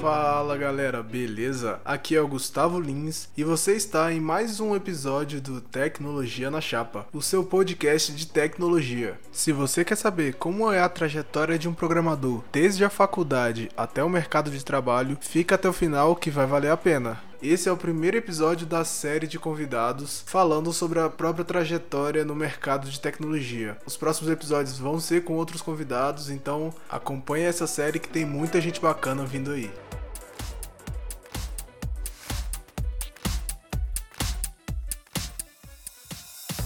Fala galera, beleza? Aqui é o Gustavo Lins e você está em mais um episódio do Tecnologia na Chapa, o seu podcast de tecnologia. Se você quer saber como é a trajetória de um programador desde a faculdade até o mercado de trabalho, fica até o final que vai valer a pena. Esse é o primeiro episódio da série de convidados falando sobre a própria trajetória no mercado de tecnologia. Os próximos episódios vão ser com outros convidados, então acompanhe essa série que tem muita gente bacana vindo aí.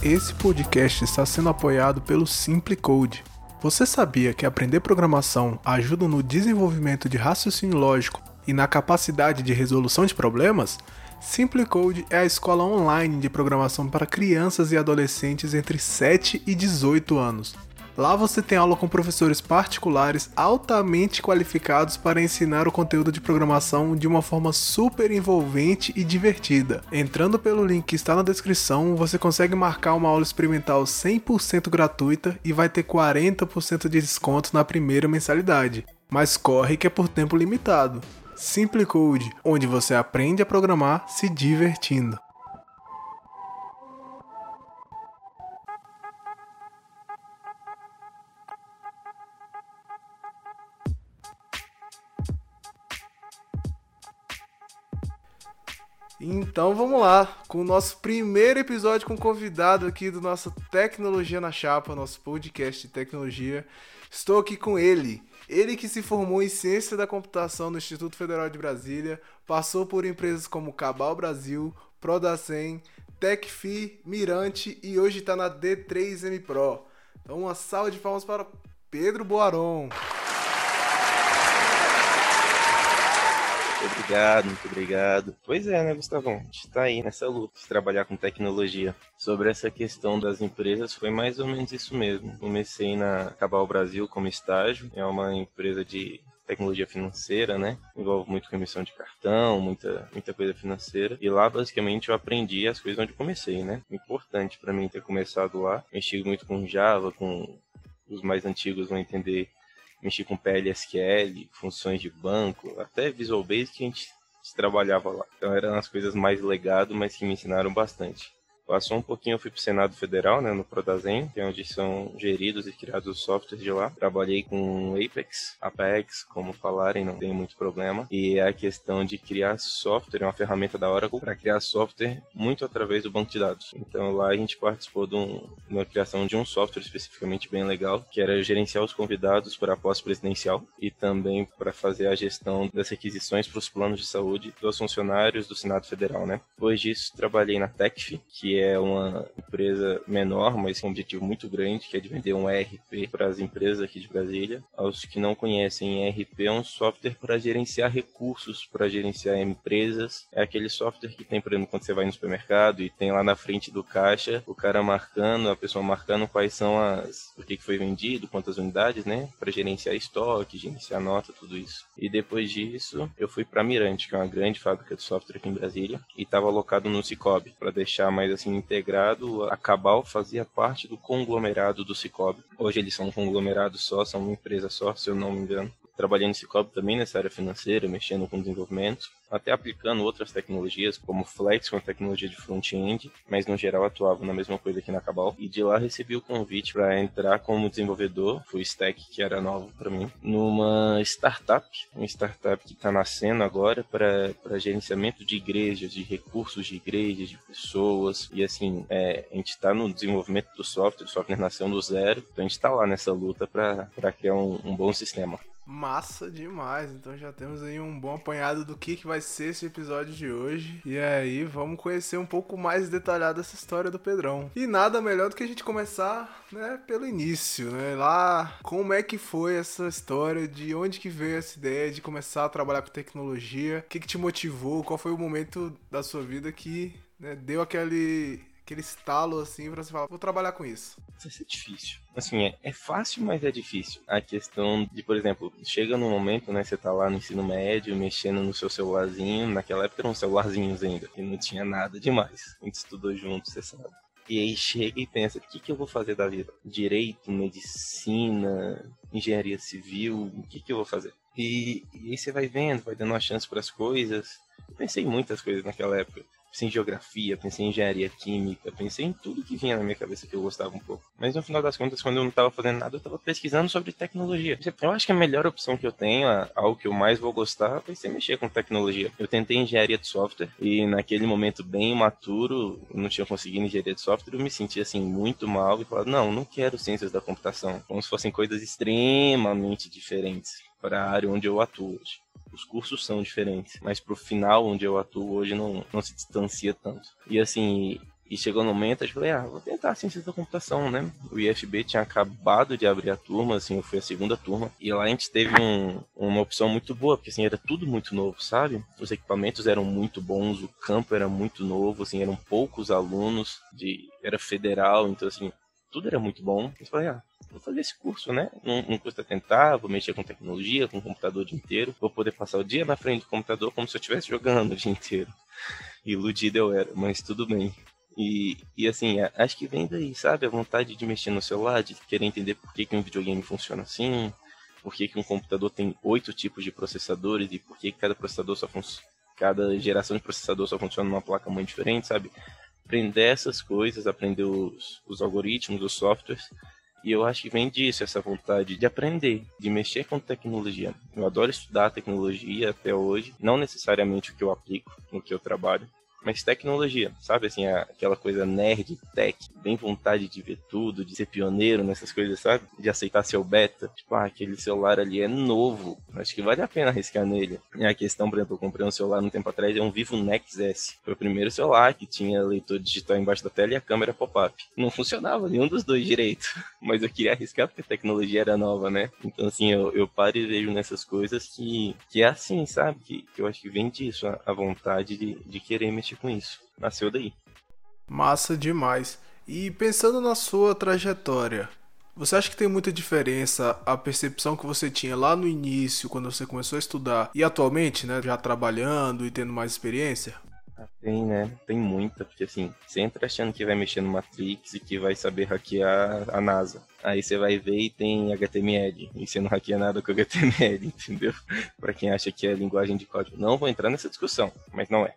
Esse podcast está sendo apoiado pelo Simple Code. Você sabia que aprender programação ajuda no desenvolvimento de raciocínio lógico e na capacidade de resolução de problemas? Simple Code é a escola online de programação para crianças e adolescentes entre 7 e 18 anos. Lá você tem aula com professores particulares altamente qualificados para ensinar o conteúdo de programação de uma forma super envolvente e divertida. Entrando pelo link que está na descrição, você consegue marcar uma aula experimental 100% gratuita e vai ter 40% de desconto na primeira mensalidade. Mas corre que é por tempo limitado. Simple Code, onde você aprende a programar se divertindo. Então vamos lá, com o nosso primeiro episódio com convidado aqui do nosso Tecnologia na Chapa, nosso podcast de tecnologia. Estou aqui com ele, ele que se formou em Ciência da Computação no Instituto Federal de Brasília, passou por empresas como Cabal Brasil, Prodacem, TecFi, Mirante e hoje está na D3M Pro. Então uma salva de palmas para Pedro Boaron. Obrigado, muito obrigado. Pois é, né, Gustavão? A gente tá aí nessa luta de trabalhar com tecnologia. Sobre essa questão das empresas, foi mais ou menos isso mesmo. Comecei na Cabal Brasil como estágio, é uma empresa de tecnologia financeira, né? Envolve muito com emissão de cartão, muita, muita coisa financeira. E lá, basicamente, eu aprendi as coisas onde comecei, né? Importante para mim ter começado lá. Mexi muito com Java, com os mais antigos vão entender mexi com PLSQL, funções de banco, até Visual Basic a gente trabalhava lá. Então eram as coisas mais legado, mas que me ensinaram bastante. Passou um pouquinho, eu fui para o Senado Federal, né, no Prodazem, que é onde são geridos e criados os softwares de lá. Trabalhei com Apex, Apex, como falarem, não tem muito problema. E é a questão de criar software, é uma ferramenta da Oracle para criar software muito através do banco de dados. Então lá a gente participou de uma criação de um software especificamente bem legal, que era gerenciar os convidados para a pós-presidencial e também para fazer a gestão das requisições para os planos de saúde dos funcionários do Senado Federal, né? Depois disso, trabalhei na TecF, que é uma empresa menor, mas com um objetivo muito grande, que é de vender um ERP para as empresas aqui de Brasília. Aos que não conhecem, ERP é um software para gerenciar recursos, para gerenciar empresas. É aquele software que tem, por exemplo, quando você vai no supermercado e tem lá na frente do caixa o cara marcando, a pessoa marcando quais são as, o que foi vendido, quantas unidades, né, para gerenciar estoque, gerenciar nota, tudo isso. E depois disso, eu fui para Mirante, que é uma grande fábrica de software aqui em Brasília, e estava alocado no Cicobi, para deixar mais assim integrado, a Cabal fazia parte do conglomerado do Cicobi. Hoje eles são um conglomerado só, são uma empresa só, se eu não me engano. Trabalhei no Cicobi também nessa área financeira, mexendo com desenvolvimento até aplicando outras tecnologias, como Flex, com tecnologia de front-end, mas no geral atuava na mesma coisa aqui na Cabal. E de lá recebi o convite para entrar como desenvolvedor, full stack, que era novo para mim, numa startup, uma startup que está nascendo agora para gerenciamento de igrejas, de recursos de igrejas, de pessoas. E assim, é, a gente está no desenvolvimento do software, o software nasceu do zero, então a gente está lá nessa luta para criar um, um bom sistema. Massa demais. Então já temos aí um bom apanhado do que, que vai ser esse episódio de hoje. E aí vamos conhecer um pouco mais detalhado essa história do Pedrão. E nada melhor do que a gente começar, né, pelo início, né? Lá, como é que foi essa história, de onde que veio essa ideia de começar a trabalhar com tecnologia? O que, que te motivou? Qual foi o momento da sua vida que né, deu aquele aquele estalo assim pra você falar, vou trabalhar com isso? Vai ser difícil. Assim, é, é fácil, mas é difícil. A questão de, por exemplo, chega no momento, né, você tá lá no ensino médio, mexendo no seu celularzinho, naquela época eram celularzinhos ainda, e não tinha nada demais. A gente estudou junto, você sabe. E aí chega e pensa, o que, que eu vou fazer da vida? Direito, medicina, engenharia civil, o que, que eu vou fazer? E, e aí você vai vendo, vai dando uma chance para as coisas. Eu pensei em muitas coisas naquela época. Pensei em geografia, pensei em engenharia química, pensei em tudo que vinha na minha cabeça que eu gostava um pouco. Mas no final das contas, quando eu não estava fazendo nada, eu estava pesquisando sobre tecnologia. Eu acho que a melhor opção que eu tenho, algo que eu mais vou gostar, vai ser mexer com tecnologia. Eu tentei engenharia de software e naquele momento bem imaturo, não tinha conseguido engenharia de software, eu me senti assim muito mal e falava, não, não quero ciências da computação. Como se fossem coisas extremamente diferentes para a área onde eu atuo hoje os cursos são diferentes, mas pro final onde eu atuo hoje não, não se distancia tanto. E assim, e chegou no momento, eu falei, ah, vou tentar ciências da computação, né? O IFB tinha acabado de abrir a turma, assim, eu fui a segunda turma, e lá a gente teve um, uma opção muito boa, porque assim, era tudo muito novo, sabe? Os equipamentos eram muito bons, o campo era muito novo, assim, eram poucos alunos, de, era federal, então assim, tudo era muito bom. Eu falei, ah, vou fazer esse curso, né? Não, não custa tentar, vou mexer com tecnologia, com o computador o dia inteiro, vou poder passar o dia na frente do computador como se eu estivesse jogando o dia inteiro. Iludido eu era, mas tudo bem. E, e assim, acho que vem daí, sabe? A vontade de mexer no celular, de querer entender por que, que um videogame funciona assim, por que, que um computador tem oito tipos de processadores e por que, que cada processador só funciona. Cada geração de processador só funciona numa placa muito diferente, sabe? Aprender essas coisas, aprender os, os algoritmos, os softwares, e eu acho que vem disso, essa vontade de aprender, de mexer com tecnologia. Eu adoro estudar tecnologia até hoje, não necessariamente o que eu aplico no que eu trabalho, mas tecnologia, sabe? Assim, aquela coisa nerd, tech, bem vontade de ver tudo, de ser pioneiro nessas coisas, sabe? De aceitar seu beta. Tipo, ah, aquele celular ali é novo, acho que vale a pena arriscar nele. E a questão, por exemplo, eu comprei um celular um tempo atrás, é um Vivo Nex S. Foi o primeiro celular que tinha leitor digital embaixo da tela e a câmera pop-up. Não funcionava nenhum dos dois direito, mas eu queria arriscar porque a tecnologia era nova, né? Então, assim, eu, eu paro e vejo nessas coisas que, que é assim, sabe? Que, que eu acho que vem disso, a, a vontade de, de querer mexer com isso. Nasceu daí. Massa demais. E pensando na sua trajetória, você acha que tem muita diferença a percepção que você tinha lá no início, quando você começou a estudar, e atualmente, né, já trabalhando e tendo mais experiência? Ah, tem, né? Tem muita, porque assim, você entra achando que vai mexer no Matrix e que vai saber hackear a NASA. Aí você vai ver e tem HTML, e você não hackeia nada com HTML, entendeu? para quem acha que é linguagem de código. Não vou entrar nessa discussão, mas não é.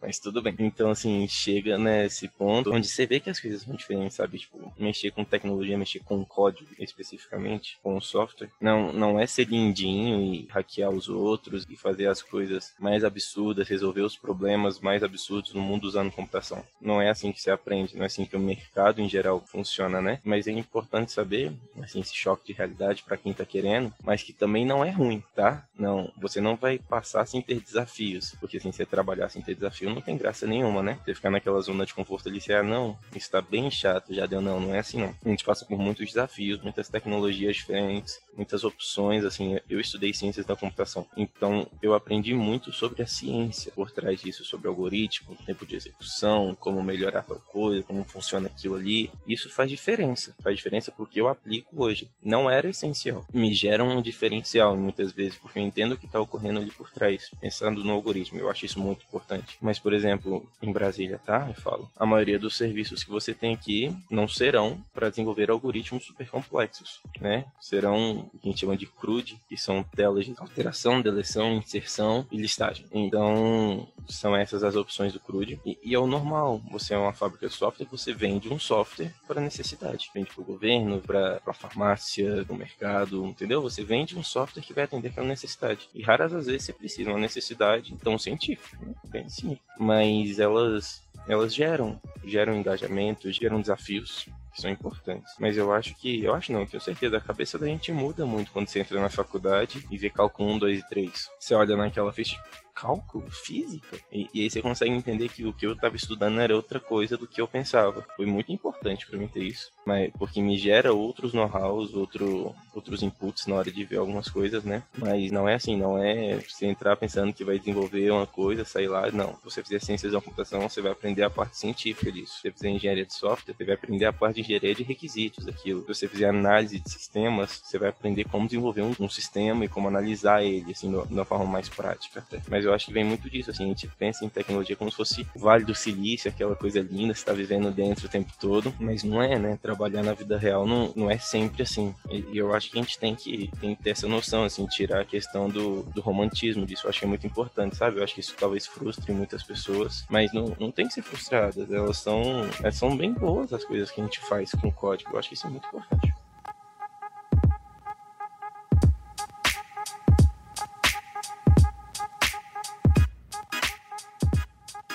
Mas tudo bem. Então, assim, chega nesse ponto onde você vê que as coisas são diferentes, sabe? Tipo, mexer com tecnologia, mexer com código especificamente, com software, não, não é ser lindinho e hackear os outros e fazer as coisas mais absurdas, resolver os problemas mais absurdos no mundo usando computação. Não é assim que se aprende, não é assim que o mercado em geral funciona, né? Mas é importante saber, assim, esse choque de realidade para quem tá querendo, mas que também não é ruim, tá? Não, você não vai passar sem ter desafios, porque assim, você trabalhar sem ter desafio não tem graça nenhuma, né? Você ficar naquela zona de conforto ali, você, ah, não, isso tá bem chato, já deu, não, não é assim não. A gente passa por muitos desafios, muitas tecnologias diferentes, muitas opções, assim, eu estudei ciências da computação, então eu aprendi muito sobre a ciência por trás disso, sobre algoritmo, tempo de execução, como melhorar tal coisa, como funciona aquilo ali. Isso faz diferença, faz diferença porque eu aplico hoje. Não era essencial, me gera um diferencial muitas vezes, porque eu entendo o que está ocorrendo ali por trás, pensando no algoritmo, eu acho isso muito importante. Mas, por exemplo, em Brasília, tá? Eu falo, a maioria dos serviços que você tem aqui não serão para desenvolver algoritmos super complexos, né? Serão que a gente chama de CRUD, que são telas de alteração, deleção, inserção e listagem. Então, são essas as opções do CRUD. E, e é o normal. Você é uma fábrica de software, você vende um software para necessidade. Vende para o governo, para a farmácia, para o mercado, entendeu? Você vende um software que vai atender aquela necessidade. E raras as vezes você precisa de uma necessidade tão científica, né? bem sim. Mas elas elas geram, geram engajamento, geram desafios que são importantes. Mas eu acho que, eu acho não, tenho certeza, a cabeça da gente muda muito quando você entra na faculdade e vê cálculo 1, 2 e 3. Você olha naquela ficha, cálculo, física. E, e, aí você consegue entender que o que eu estava estudando era outra coisa do que eu pensava. Foi muito importante para mim ter isso, mas porque me gera outros know-hows, outro, outros inputs na hora de ver algumas coisas, né? Mas não é assim, não é você entrar pensando que vai desenvolver uma coisa, sair lá. Não. Se você fizer ciências da computação, você vai aprender a parte científica disso. Se você fizer engenharia de software, você vai aprender a parte de engenharia de requisitos daquilo. Se você fizer análise de sistemas, você vai aprender como desenvolver um, um sistema e como analisar ele, assim, uma forma mais prática. Mas eu acho que vem muito disso, assim, a gente pensa em tecnologia como se fosse o Vale do Silício, aquela coisa linda, você está vivendo dentro o tempo todo, mas não é, né? Trabalhar na vida real não, não é sempre assim. E eu acho que a gente tem que, tem que ter essa noção, assim, tirar a questão do, do romantismo disso, eu acho que é muito importante, sabe? Eu acho que isso talvez frustre muitas pessoas, mas não, não tem que ser frustradas, elas são, elas são bem boas as coisas que a gente faz com o código, eu acho que isso é muito importante.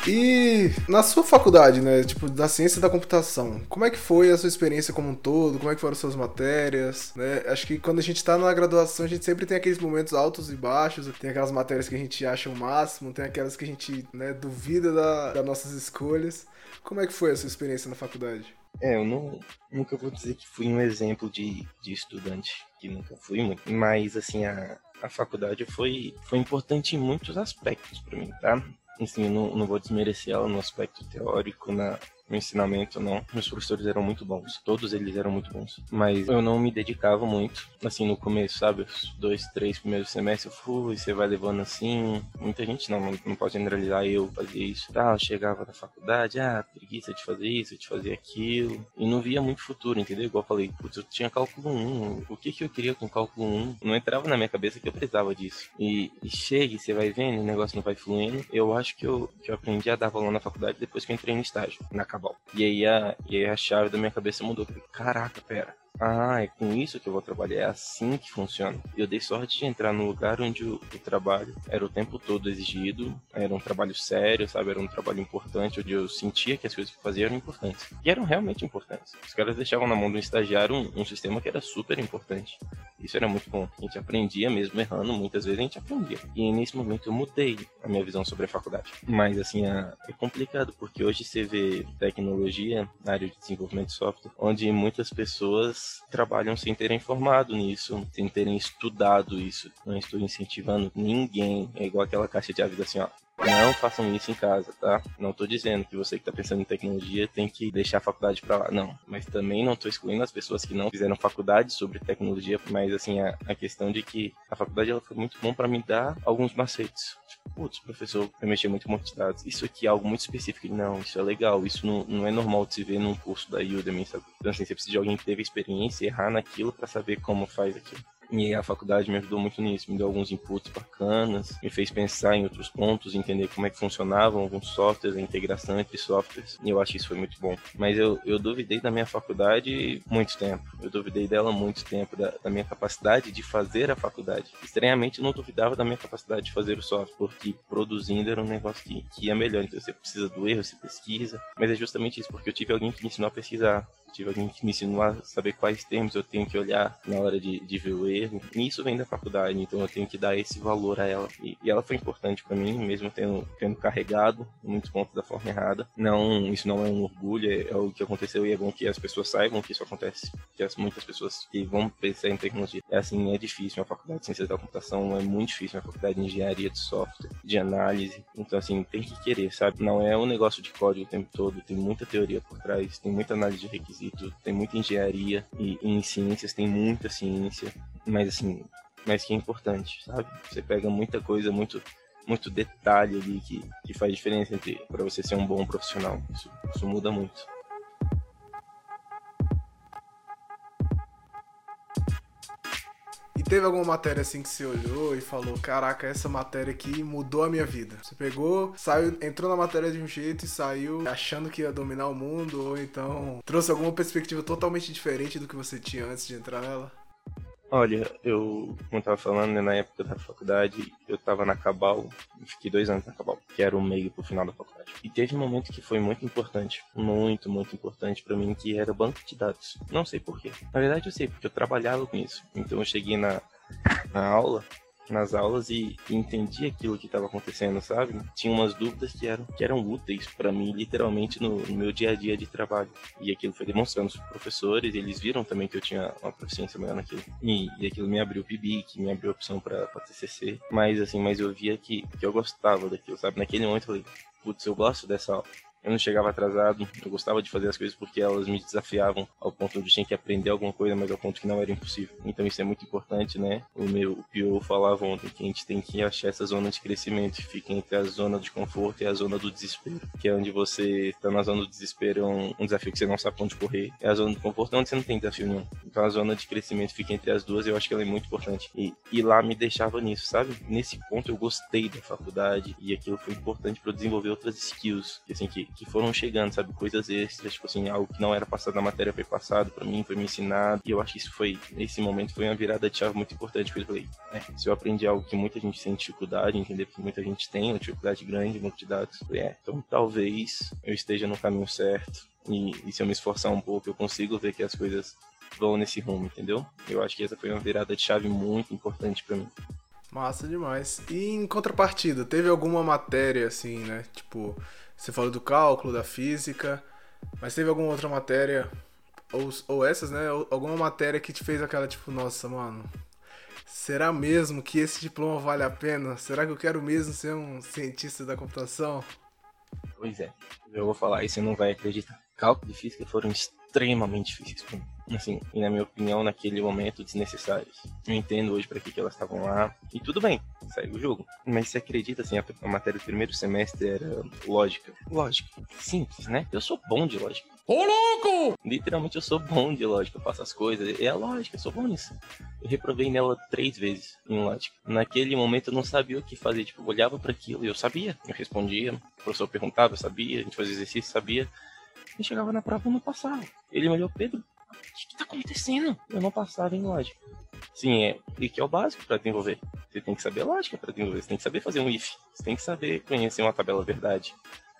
E na sua faculdade, né, tipo, da ciência da computação, como é que foi a sua experiência como um todo? Como é que foram suas matérias, né? Acho que quando a gente tá na graduação, a gente sempre tem aqueles momentos altos e baixos, tem aquelas matérias que a gente acha o máximo, tem aquelas que a gente, né, duvida da, das nossas escolhas. Como é que foi a sua experiência na faculdade? É, eu não, nunca vou dizer que fui um exemplo de, de estudante, que nunca fui muito, mas assim, a, a faculdade foi, foi importante em muitos aspectos para mim, tá? Eu não, não vou desmerecer ela no aspecto teórico, na, no ensinamento, não. Meus professores eram muito bons. Todos eles eram muito bons. Mas eu não me dedicava muito. Assim, no começo, sabe? Os dois, três primeiros semestres eu fui, você vai levando assim. Muita gente não, não pode generalizar. Eu fazia isso. Tá, eu chegava na faculdade, ah, preguiça de fazer isso, de fazer aquilo. E não via muito futuro, entendeu? Igual eu falei, putz, eu tinha cálculo 1. O que que eu queria com cálculo 1? Não entrava na minha cabeça que eu precisava disso. E, e chega e você vai vendo, o negócio não vai fluindo. Eu acho que eu, que eu aprendi a dar valor na faculdade depois que eu entrei no estágio, na Cabal. E aí a, e aí a chave da minha cabeça mudou. Caraca, pera. Ah, é com isso que eu vou trabalhar, é assim que funciona. Eu dei sorte de entrar no lugar onde o, o, trabalho era o tempo todo exigido, era um trabalho sério, sabe? Era um trabalho importante, onde eu sentia que as coisas que eu fazia eram importantes. E eram realmente importantes. Os caras deixavam na mão do estagiário um, um sistema que era super importante. Isso era muito bom. A gente aprendia mesmo errando, muitas vezes a gente aprendia. E nesse momento eu mudei a minha visão sobre a faculdade. Mas assim, é complicado, porque hoje você vê tecnologia na área de desenvolvimento de software, onde muitas pessoas trabalham sem terem formado nisso, sem terem estudado isso. Não estou incentivando ninguém. É igual aquela caixa de aviso assim, ó. Não façam isso em casa, tá? Não tô dizendo que você que tá pensando em tecnologia tem que deixar a faculdade para lá, não. Mas também não tô excluindo as pessoas que não fizeram faculdade sobre tecnologia, mas assim, a, a questão de que a faculdade ela foi muito bom para me dar alguns macetes. Tipo, putz, professor, eu mexi muito com dados. Isso aqui é algo muito específico. Não, isso é legal. Isso não, não é normal de se ver num curso da Udemy, sabe? Então, assim, você precisa de alguém que teve experiência e errar naquilo para saber como faz aquilo. E a faculdade me ajudou muito nisso, me deu alguns inputs bacanas, me fez pensar em outros pontos, entender como é que funcionavam alguns softwares, a integração entre softwares, e eu acho que isso foi muito bom. Mas eu, eu duvidei da minha faculdade muito tempo, eu duvidei dela muito tempo, da, da minha capacidade de fazer a faculdade. Estranhamente, eu não duvidava da minha capacidade de fazer o software, porque produzindo era um negócio que, que ia melhor, então você precisa do erro, você pesquisa, mas é justamente isso, porque eu tive alguém que me ensinou a pesquisar, tive alguém que me ensinou a saber quais termos eu tenho que olhar na hora de, de ver o erro. E isso vem da faculdade, então eu tenho que dar esse valor a ela. E, e ela foi importante para mim, mesmo tendo, tendo carregado muitos pontos da forma errada. Não, isso não é um orgulho, é, é, o que aconteceu e é bom que as pessoas saibam que isso acontece. Que as, muitas pessoas que vão pensar em tecnologia. É assim, é difícil. Uma faculdade de ciências da computação é muito difícil. Uma faculdade de engenharia de software, de análise. Então, assim, tem que querer, sabe? Não é um negócio de código o tempo todo. Tem muita teoria por trás, tem muita análise de requisitos tem muita engenharia e, e em ciências tem muita ciência, mas assim, mas que é importante, sabe? Você pega muita coisa, muito muito detalhe ali que, que faz diferença entre para você ser um bom profissional. Isso, isso muda muito. Teve alguma matéria assim que você olhou e falou: Caraca, essa matéria aqui mudou a minha vida? Você pegou, saiu, entrou na matéria de um jeito e saiu achando que ia dominar o mundo, ou então trouxe alguma perspectiva totalmente diferente do que você tinha antes de entrar nela? Olha, eu, como eu tava falando, né, na época da faculdade, eu tava na Cabal, fiquei dois anos na Cabal, que era o meio pro final da faculdade. E teve um momento que foi muito importante, muito, muito importante para mim, que era banco de dados. Não sei porquê. Na verdade eu sei, porque eu trabalhava com isso. Então eu cheguei na, na aula nas aulas e, e entendia aquilo que estava acontecendo, sabe? Tinha umas dúvidas que eram, que eram úteis para mim, literalmente, no, no, meu dia a dia de trabalho. E aquilo foi demonstrando os professores, eles viram também que eu tinha uma proficiência maior naquilo. E, e aquilo me abriu o PIBIC, me abriu a opção para TCC. Mas, assim, mas eu via que, que eu gostava daquilo, sabe? Naquele momento eu falei, putz, eu gosto dessa aula eu não chegava atrasado, eu gostava de fazer as coisas porque elas me desafiavam ao ponto de tinha que aprender alguma coisa, mas ao ponto que não era impossível. Então isso é muito importante, né? O meu o Pio falava ontem que a gente tem que achar essa zona de crescimento, que fica entre a zona de conforto e a zona do desespero, que é onde você está na zona do desespero, é um, um, desafio que você não sabe onde correr, é a zona do conforto onde você não tem desafio nenhum. Então a zona de crescimento fica entre as duas, eu acho que ela é muito importante. E, e lá me deixava nisso, sabe? Nesse ponto eu gostei da faculdade e aquilo foi importante para eu desenvolver outras skills, assim, que, que foram chegando, sabe? Coisas extras, tipo assim, algo que não era passado na matéria foi passado para mim, foi me ensinado. E eu acho que isso foi, nesse momento, foi uma virada de chave muito importante, porque eu falei, é, se eu aprendi algo que muita gente tem dificuldade, entender que muita gente tem, uma dificuldade grande, banco de dados, falei, é, então talvez eu esteja no caminho certo. E, e se eu me esforçar um pouco, eu consigo ver que as coisas vão nesse rumo, entendeu? Eu acho que essa foi uma virada de chave muito importante para mim. Massa demais. E em contrapartida, teve alguma matéria assim, né? Tipo, você falou do cálculo, da física, mas teve alguma outra matéria, ou, ou essas, né? Ou, alguma matéria que te fez aquela tipo, nossa, mano, será mesmo que esse diploma vale a pena? Será que eu quero mesmo ser um cientista da computação? Pois é, eu vou falar, e você não vai acreditar. Cálculo e física foram extremamente difíceis assim, e na minha opinião, naquele momento, desnecessárias. Eu entendo hoje para que, que elas estavam lá, e tudo bem, saiu o jogo. Mas você acredita, assim, a, a matéria do primeiro semestre era lógica. Lógica. Simples, né? Eu sou bom de lógica. Ô, louco! Literalmente eu sou bom de lógica, eu faço as coisas. É a lógica, eu sou bom nisso. Eu reprovei nela três vezes em lógica. Naquele momento eu não sabia o que fazer. Tipo, eu olhava para aquilo e eu sabia. Eu respondia, o professor perguntava, eu sabia, a gente fazia exercício, sabia. E chegava na prova e não passava. Ele me olhou, Pedro, o que, que tá acontecendo? Eu não passava em lógica. Sim, é, e que é o básico para desenvolver. Você tem que saber lógica para desenvolver, você tem que saber fazer um if, você tem que saber conhecer uma tabela verdade.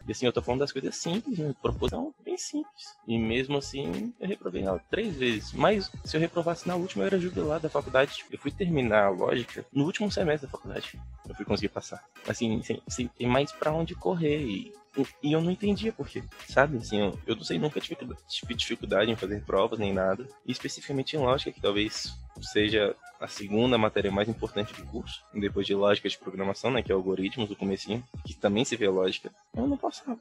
E assim, eu tô falando das coisas simples, né? Proposição bem simples. E mesmo assim, eu reprovei ela três vezes. Mas se eu reprovasse na última, eu era jubilado da faculdade. Eu fui terminar a lógica no último semestre da faculdade. Eu fui conseguir passar. Assim, sem, sem ter mais para onde correr. E e eu não entendia por quê, sabe? Assim, eu, eu não sei, nunca tive, dificuldade em fazer provas nem nada. E especificamente em lógica, que talvez seja a segunda matéria mais importante do curso, depois de lógica de programação, né, que é algoritmos do comecinho, que também se vê lógica. Eu não passava.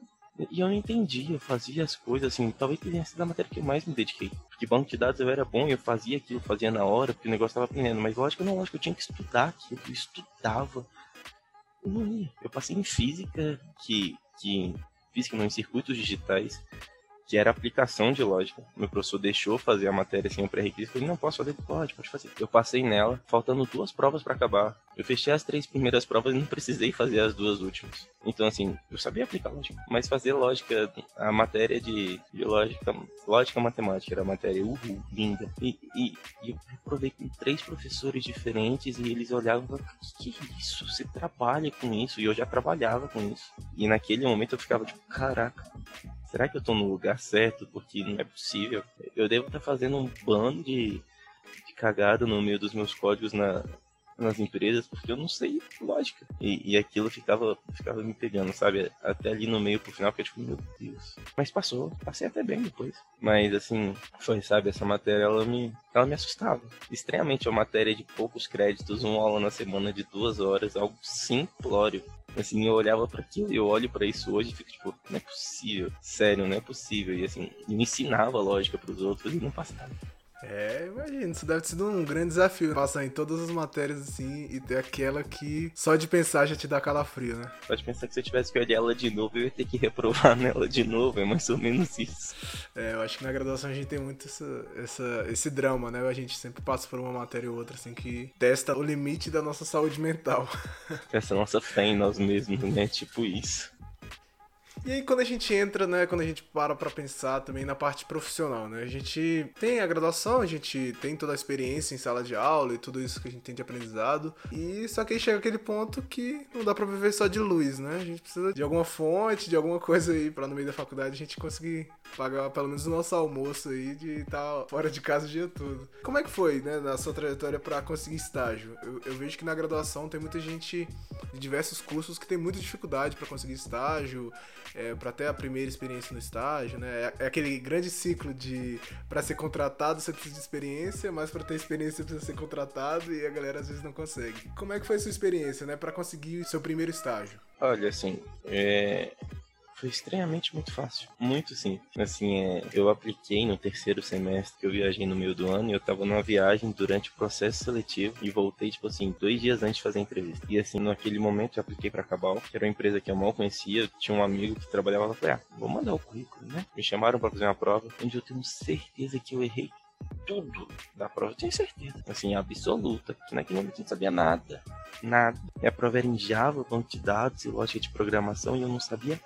E eu não entendia, eu fazia as coisas assim, talvez tenha sido a matéria que eu mais me dediquei. Porque banco de dados eu era bom, eu fazia aquilo, fazia na hora, porque o negócio estava aprendendo. Mas lógica não, lógica, eu tinha que estudar aquilo, eu estudava. Eu. Eu passei em física, que que física não, em circuitos digitais, que era aplicação de lógica. Meu professor deixou fazer a matéria sem o pré-requisito. Falei, não posso fazer, pode, pode fazer. Eu passei nela, faltando duas provas para acabar. Eu fechei as três primeiras provas e não precisei fazer as duas últimas. Então, assim, eu sabia aplicar lógica, mas fazer lógica, a matéria de, de lógica, lógica matemática era a matéria, uhul, linda. E, e, e eu provei com três professores diferentes e eles olhavam e falavam, que, isso? Você trabalha com isso? E eu já trabalhava com isso. E naquele momento eu ficava tipo, caraca, será que eu tô no lugar certo? Porque não é possível. Eu devo estar tá fazendo um bando de, de cagada no meio dos meus códigos na, nas empresas, porque eu não sei lógica. E, e aquilo ficava, ficava me pegando, sabe? Até ali no meio pro final, que eu tipo, meu Deus. Mas passou, passei até bem depois. Mas assim, foi, sabe, essa matéria ela me, ela me assustava. Estranhamente, é uma matéria de poucos créditos, uma aula na semana de duas horas, algo simplório. Assim, eu olhava para aquilo e eu olho para isso hoje e fico tipo, não é possível, sério, não é possível. E assim, me ensinava lógica para os outros e não passava. É, imagino, isso deve ter sido um grande desafio. Passar em todas as matérias assim e ter aquela que só de pensar já te dá calafrio, né? Pode pensar que se eu tivesse que olhar ela de novo, eu ia ter que reprovar nela de novo, é mais ou menos isso. É, eu acho que na graduação a gente tem muito essa, essa, esse drama, né? A gente sempre passa por uma matéria ou outra assim que testa o limite da nossa saúde mental. Testa a nossa fé em nós mesmos, né? Tipo isso. E aí quando a gente entra, né, quando a gente para pra pensar também na parte profissional, né? A gente tem a graduação, a gente tem toda a experiência em sala de aula e tudo isso que a gente tem de aprendizado. E só que aí chega aquele ponto que não dá pra viver só de luz, né? A gente precisa de alguma fonte, de alguma coisa aí pra no meio da faculdade a gente conseguir pagar pelo menos o nosso almoço aí de estar tá fora de casa o dia todo. Como é que foi, né, na sua trajetória para conseguir estágio? Eu, eu, vejo que na graduação tem muita gente de diversos cursos que tem muita dificuldade para conseguir estágio, é, para ter a primeira experiência no estágio, né? É, é aquele grande ciclo de para ser contratado você precisa de experiência, mas para ter experiência você precisa ser contratado e a galera às vezes não consegue. Como é que foi a sua experiência, né, para conseguir o seu primeiro estágio? Olha, assim, é, foi extremamente muito fácil. Muito simples. Assim, é, eu apliquei no terceiro semestre que eu viajei no meio do ano e eu tava numa viagem durante o processo seletivo e voltei, tipo assim, dois dias antes de fazer a entrevista. E assim, naquele momento eu apliquei pra Cabal, que era uma empresa que eu mal conhecia. Tinha um amigo que trabalhava lá. Falei, ah, vou mandar o currículo, né? Me chamaram para fazer uma prova onde eu tenho certeza que eu errei tudo da prova, eu tenho certeza. Assim, absoluta. Que naquele momento eu não sabia nada. Nada. E a prova era em Java, banco de dados e lógica de programação e eu não sabia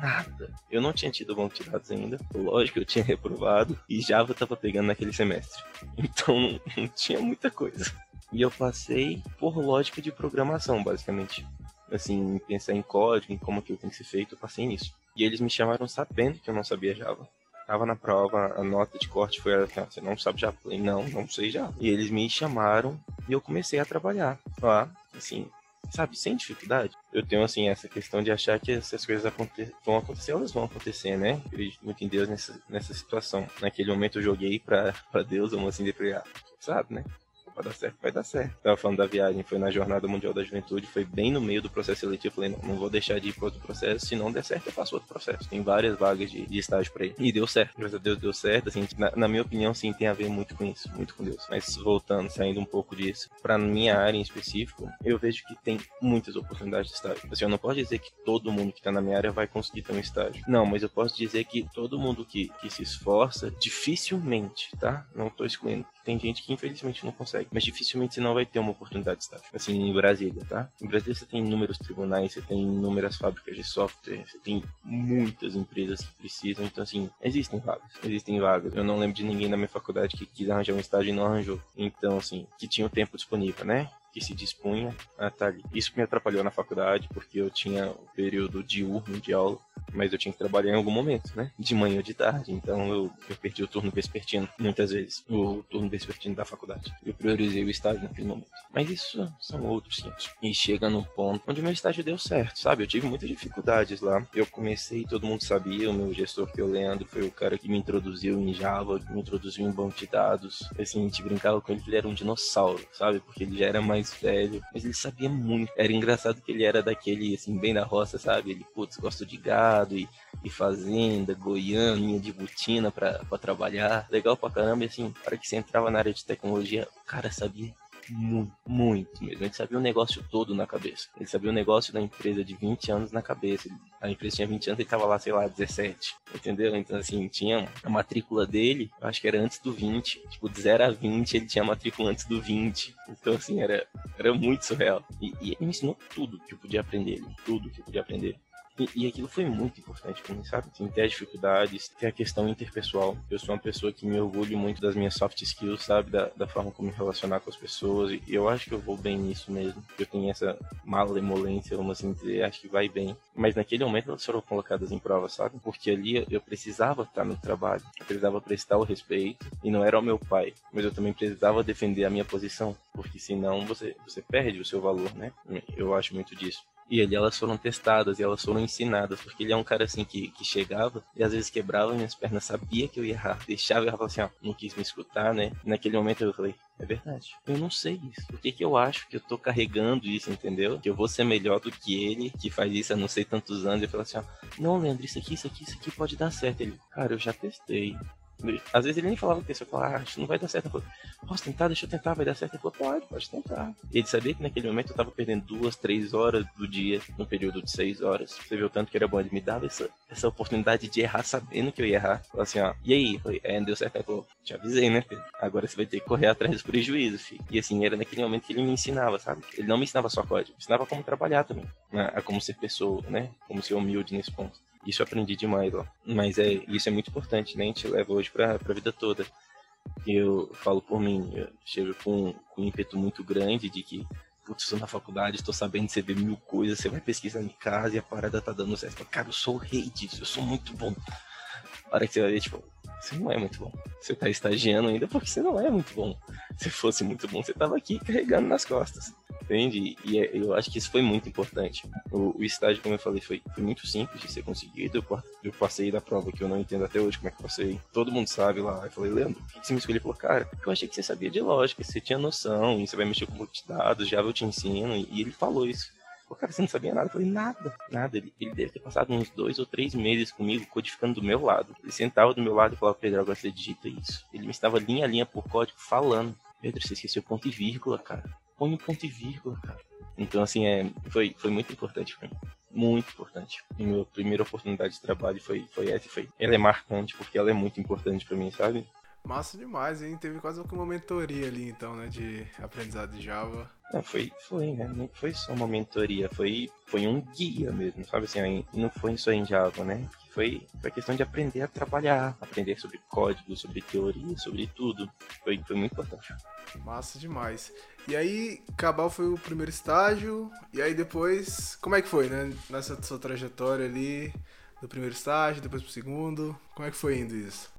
nada. Eu não tinha tido banco de dados ainda. Lógico, eu tinha reprovado e Java tava pegando naquele semestre. Então não tinha muita coisa. E eu passei por lógica de programação, basicamente. Assim, pensar em código, em como aquilo tem que ser feito, eu passei nisso. E eles me chamaram sabendo que eu não sabia Java. Tava na prova, a nota de corte foi assim, você não sabe Java? Eu falei, não, não sei Java. E eles me chamaram e eu comecei a trabalhar lá, assim, sabe, sem dificuldade. Eu tenho, assim, essa questão de achar que essas coisas aconte vão acontecer, elas vão acontecer, né? Eu acredito muito em Deus nessa, nessa situação. Naquele momento eu joguei pra, Deus, vamos assim, depois, sabe, né? Vai dar certo, vai dar certo. Tava falando da viagem, foi na Jornada Mundial da Juventude, foi bem no meio do processo seletivo. Falei, não, não vou deixar de ir para outro processo, se não der certo, eu faço outro processo. Tem várias vagas de, de estágio para ir. E deu certo, graças a Deus deu certo. Assim, na, na, minha opinião, sim, tem a ver muito com isso, muito com Deus. Mas voltando, saindo um pouco disso, para minha área em específico, eu vejo que tem muitas oportunidades de estágio. Assim, eu não posso dizer que todo mundo que tá na minha área vai conseguir ter um estágio. Não, mas eu posso dizer que todo mundo que, que se esforça, dificilmente, tá? Não tô excluindo tem gente que infelizmente não consegue, mas dificilmente você não vai ter uma oportunidade de estágio. Assim, em Brasília, tá? Em Brasília você tem inúmeros tribunais, você tem inúmeras fábricas de software, você tem muitas empresas que precisam, então assim, existem vagas, existem vagas. Eu não lembro de ninguém na minha faculdade que quis arranjar um estágio e não arranjou. Então, assim, que tinha o tempo disponível, né? Que se dispunha a estar ali. Isso me atrapalhou na faculdade, porque eu tinha o período diurno de aula, mas eu tinha que trabalhar em algum momento, né? De manhã ou de tarde. Então eu, eu perdi o turno vespertino, muitas vezes, o turno vespertino da faculdade. Eu priorizei o estágio naquele momento. Mas isso são outros 500. E chega num ponto onde o meu estágio deu certo, sabe? Eu tive muitas dificuldades lá. Eu comecei, todo mundo sabia, o meu gestor, que o Leandro, foi o cara que me introduziu em Java, que me introduziu em banco de dados. Assim, a gente brincava com ele que ele era um dinossauro, sabe? Porque ele já era mais velho, mas ele sabia muito. Era engraçado que ele era daquele, assim, bem da roça, sabe? Ele, putz, gosta de gado e, e fazenda, goianinha de botina pra, pra trabalhar. Legal pra caramba, e assim, para que você entrava na área de tecnologia, o cara sabia muito, muito mesmo. Ele sabia o negócio todo na cabeça. Ele sabia o negócio da empresa de 20 anos na cabeça. A empresa tinha 20 anos, ele tava lá, sei lá, 17. Entendeu? Então, assim, tinha a matrícula dele, acho que era antes do 20. Tipo, de 0 a 20, ele tinha a matrícula antes do 20. Então, assim, era, era muito surreal. E, e ele me ensinou tudo que eu podia aprender. Tudo que eu podia aprender. E, aquilo foi muito importante para mim, sabe? Assim, ter as dificuldades, ter a questão interpessoal. Eu sou uma pessoa que me orgulho muito das minhas soft skills, sabe? Da, da forma como me relacionar com as pessoas. E eu acho que eu vou bem nisso mesmo. Eu tenho essa malemolência, vamos assim dizer, acho que vai bem. Mas naquele momento elas foram colocadas em prova, sabe? Porque ali eu precisava estar no trabalho. Eu precisava prestar o respeito. E não era o meu pai. Mas eu também precisava defender a minha posição. Porque senão você, você perde o seu valor, né? Eu acho muito disso. E ali elas foram testadas e elas foram ensinadas, porque ele é um cara assim que, que chegava e às vezes quebrava minhas pernas, sabia que eu ia errar, deixava e falava assim, ó, não quis me escutar, né? Naquele momento eu falei, é verdade. Eu não sei isso. Por que, que eu acho que eu tô carregando isso, entendeu? Que eu vou ser melhor do que ele, que faz isso há não sei tantos anos. E eu falo assim, ó, não, Leandro, isso aqui, isso aqui, isso aqui pode dar certo. Ele, cara, eu já testei. Às vezes ele nem falava com isso, eu falava, ah, isso não vai dar certo. Posso tentar, deixa eu tentar, vai dar certo. Ele falou, pode, pode tentar. E ele sabia que naquele momento eu tava perdendo duas, três horas do dia, no período de seis horas. Você viu o tanto que era bom, ele me dava essa, essa oportunidade de errar sabendo que eu ia errar. Falei assim, ó, e aí? Falei, é, deu certo. Ele falou, te avisei, né, Pedro? Agora você vai ter que correr atrás dos prejuízos, filho. E assim, era naquele momento que ele me ensinava, sabe? Ele não me ensinava só código, ensinava como trabalhar também, né? a como ser pessoa, né? Como ser humilde nesse ponto. Isso eu aprendi demais lá. Mas é, isso é muito importante, né? A gente leva hoje pra, pra vida toda. Eu falo por mim, eu chego com, com um ímpeto muito grande de que, putz, estou na faculdade, estou sabendo você vê mil coisas, você vai pesquisar em casa e a parada tá dando certo. Cara, eu sou o rei disso, eu sou muito bom. A hora que você vai ver, tipo, você não é muito bom. Você tá estagiando ainda porque você não é muito bom. Se fosse muito bom, você tava aqui carregando nas costas. Entende? E é, eu acho que isso foi muito importante. O, o estágio, como eu falei, foi, foi, muito simples de ser conseguido. Eu, eu, passei da prova que eu não entendo até hoje como é que passei. Todo mundo sabe lá. Eu falei, Leandro, por que você me escolheu? Ele falou, cara, eu achei que você sabia de lógica, você tinha noção, você vai mexer com muitos dados, já eu te ensino. E ele falou isso. O cara, você não sabia nada? Eu falei, nada, nada. Ele, ele deve ter passado uns dois ou três meses comigo, codificando do meu lado. Ele sentava do meu lado e falava, Pedro, agora você digita isso. Ele me estava linha a linha por código falando. Pedro, você esqueceu ponto e vírgula, cara. Põe um ponto e vírgula, cara. Então, assim, é, foi, foi muito importante pra mim. Muito importante. Minha primeira oportunidade de trabalho foi, foi essa. Foi, ela é marcante porque ela é muito importante para mim, sabe? Massa demais, hein? Teve quase uma mentoria ali, então, né? De aprendizado de Java. Não, foi, foi, né? Não foi só uma mentoria, foi, foi um guia mesmo, sabe assim? Não foi só em Java, né? Foi, foi questão de aprender a trabalhar, aprender sobre código, sobre teoria, sobre tudo. Foi, foi muito importante. Massa demais. E aí, Cabal foi o primeiro estágio, e aí depois, como é que foi, né? Nessa sua trajetória ali, do primeiro estágio, depois pro segundo, como é que foi indo isso?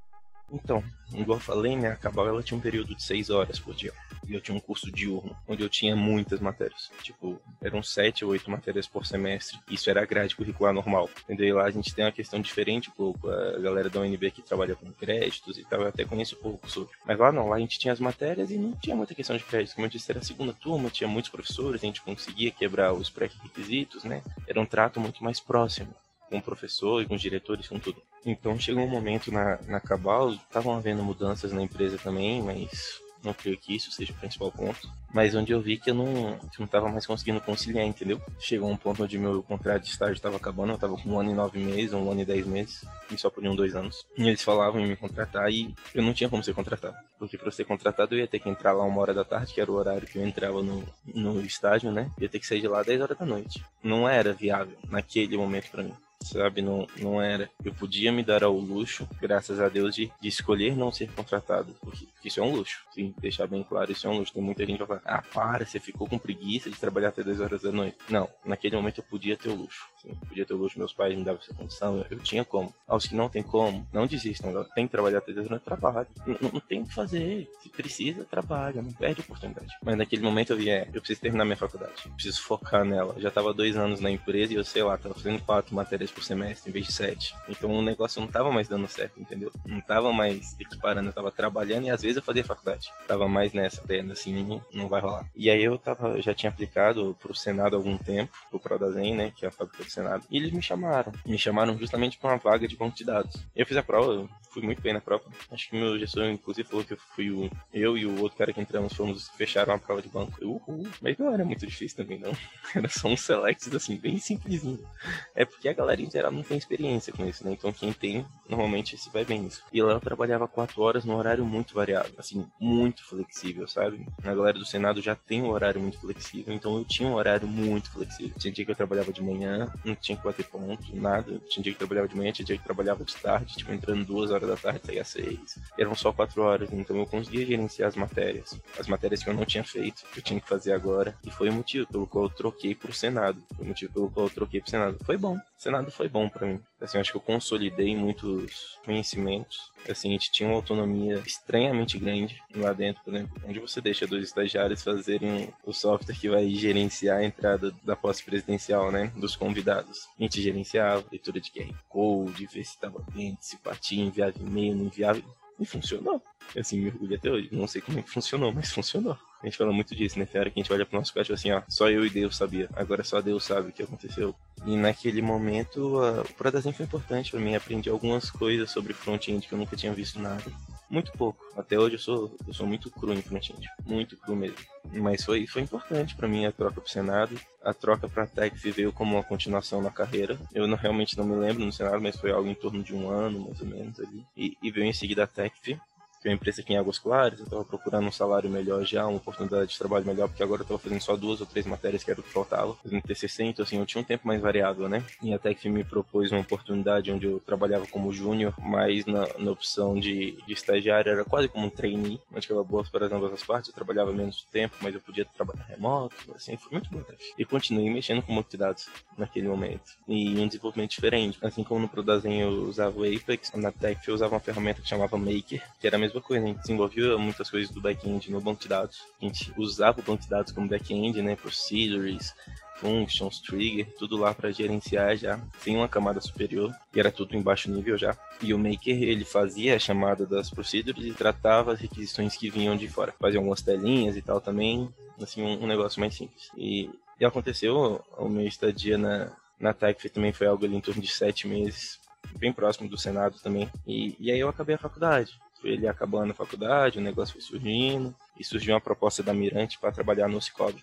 Então, igual eu falei, né, a ela tinha um período de seis horas por dia. E eu tinha um curso diurno, onde eu tinha muitas matérias. Tipo, eram sete ou oito matérias por semestre. Isso era a grade curricular normal. Entendeu? Lá a gente tem uma questão diferente um pouco. A galera da UNB que trabalha com créditos e tal, eu até conheço pouco sobre. Mas lá não, lá a gente tinha as matérias e não tinha muita questão de créditos. Como eu disse, era a segunda turma, tinha muitos professores, a gente conseguia quebrar os pré-requisitos, né? Era um trato muito mais próximo com o professor e com os diretores, com tudo. Então chegou um momento na, na Cabal, estavam havendo mudanças na empresa também, mas não creio que isso seja o principal ponto. Mas onde eu vi que eu não, que não mais conseguindo conciliar, entendeu? Chegou um ponto onde meu contrato de estágio estava acabando, eu tava com um ano e nove meses, um ano e dez meses, e só podiam dois anos. E eles falavam em me contratar e eu não tinha como ser contratado. Porque para ser contratado eu ia ter que entrar lá uma hora da tarde, que era o horário que eu entrava no, no estágio, né? Eu ia ter que sair de lá 10 horas da noite. Não era viável naquele momento para mim sabe? Não, não era. Eu podia me dar ao luxo, graças a Deus, de, de escolher não ser contratado, porque isso é um luxo. Sim, deixar bem claro, isso é um luxo. Tem muita gente que vai falar, ah, para, você ficou com preguiça de trabalhar até 2 horas da noite. Não, naquele momento eu podia ter o luxo. Sim, podia ter o luxo, meus pais me davam essa condição, eu, eu tinha como. Aos que não tem como, não desistam, tem que trabalhar até 2 horas, trabalho. Não, não, não tem o que fazer. Se precisa, trabalha, não perde oportunidade. Mas naquele momento eu vi, é, eu preciso terminar minha faculdade, preciso focar nela. Eu já tava dois anos na empresa e eu sei lá, tava fazendo quatro matérias por semestre em vez de sete. Então o negócio não tava mais dando certo, entendeu? Não tava mais equiparando, eu tava trabalhando e às vezes eu fazia faculdade. Tava mais nessa, perna assim, não vai rolar. E aí eu tava, eu já tinha aplicado pro Senado há algum tempo, pro Prodazem, né, que é a fábrica Senado. E eles me chamaram. Me chamaram justamente para uma vaga de banco de dados. Eu fiz a prova, fui muito bem na prova. Acho que meu gestor, inclusive, falou que eu fui o. Eu e o outro cara que entramos fomos fecharam a prova de banco. Uhul. Mas não era muito difícil também, não. Era só um select, assim, bem simplesinho. É porque a galera em geral não tem experiência com isso, né? Então quem tem, normalmente se vai bem nisso. E lá eu trabalhava quatro horas num horário muito variado, assim, muito flexível, sabe? A galera do Senado já tem um horário muito flexível, então eu tinha um horário muito flexível. Tinha dia que eu trabalhava de manhã, não tinha que bater ponto, nada. Tinha dia que trabalhava de manhã, tinha dia que trabalhava de tarde, tipo, entrando duas horas da tarde, saía seis. Eram só quatro horas, então eu conseguia gerenciar as matérias. As matérias que eu não tinha feito, que eu tinha que fazer agora. E foi o motivo pelo qual eu troquei pro Senado. Foi o motivo pelo qual eu troquei pro Senado. Foi bom. O Senado foi bom para mim. Assim, acho que eu consolidei muitos conhecimentos. Assim, a gente tinha uma autonomia estranhamente grande lá dentro, por exemplo, onde você deixa dois estagiários fazerem o software que vai gerenciar a entrada da posse presidencial, né, dos convidados. A gente gerenciava leitura de QR Code, ver se estava dentro, se partia, enviava e-mail, não enviava. E funcionou. Assim, me orgulho até hoje. Não sei como é que funcionou, mas funcionou. A gente fala muito disso, né? Tem hora que a gente olha pro nosso código assim, ó, só eu e Deus sabia. Agora só Deus sabe o que aconteceu. E naquele momento, uh, o Prodazinho foi importante para mim. Aprendi algumas coisas sobre front-end que eu nunca tinha visto nada. Muito pouco. Até hoje eu sou, eu sou muito cru em front-end. Muito cru mesmo. Mas foi, foi importante para mim a troca pro Senado. A troca pra Tech veio como uma continuação na carreira. Eu não, realmente não me lembro no Senado, mas foi algo em torno de um ano, mais ou menos, ali. E, e veio em seguida a Tech que uma empresa em Águas Claras, eu estava procurando um salário melhor já, uma oportunidade de trabalho melhor, porque agora eu estava fazendo só duas ou três matérias que era o que faltava, fazendo TCC, então assim, eu tinha um tempo mais variável, né? E a Tech me propôs uma oportunidade onde eu trabalhava como júnior, mas na, na opção de, de estagiário era quase como um trainee, que eu boa para ambas as partes, eu trabalhava menos tempo, mas eu podia trabalhar remoto, assim, foi muito bom. E continuei mexendo com multidados naquele momento, e um desenvolvimento diferente, assim como no Prodazen eu usava o Apex, na Tech eu usava uma ferramenta que chamava Maker, que era a mesma coisa, a gente desenvolvia muitas coisas do back-end no banco de dados. A gente usava o banco de dados como back-end, né? Procedures, functions, trigger, tudo lá para gerenciar já, sem uma camada superior, que era tudo em baixo nível já. E o Maker, ele fazia a chamada das procedures e tratava as requisições que vinham de fora. Fazia algumas telinhas e tal também, assim, um, um negócio mais simples. E, e aconteceu, o meu estadia na, na TAC também foi algo ali em torno de sete meses, bem próximo do Senado também. E, e aí eu acabei a faculdade ele acabando a faculdade, o negócio foi surgindo, e surgiu uma proposta da Mirante para trabalhar no Cicobi.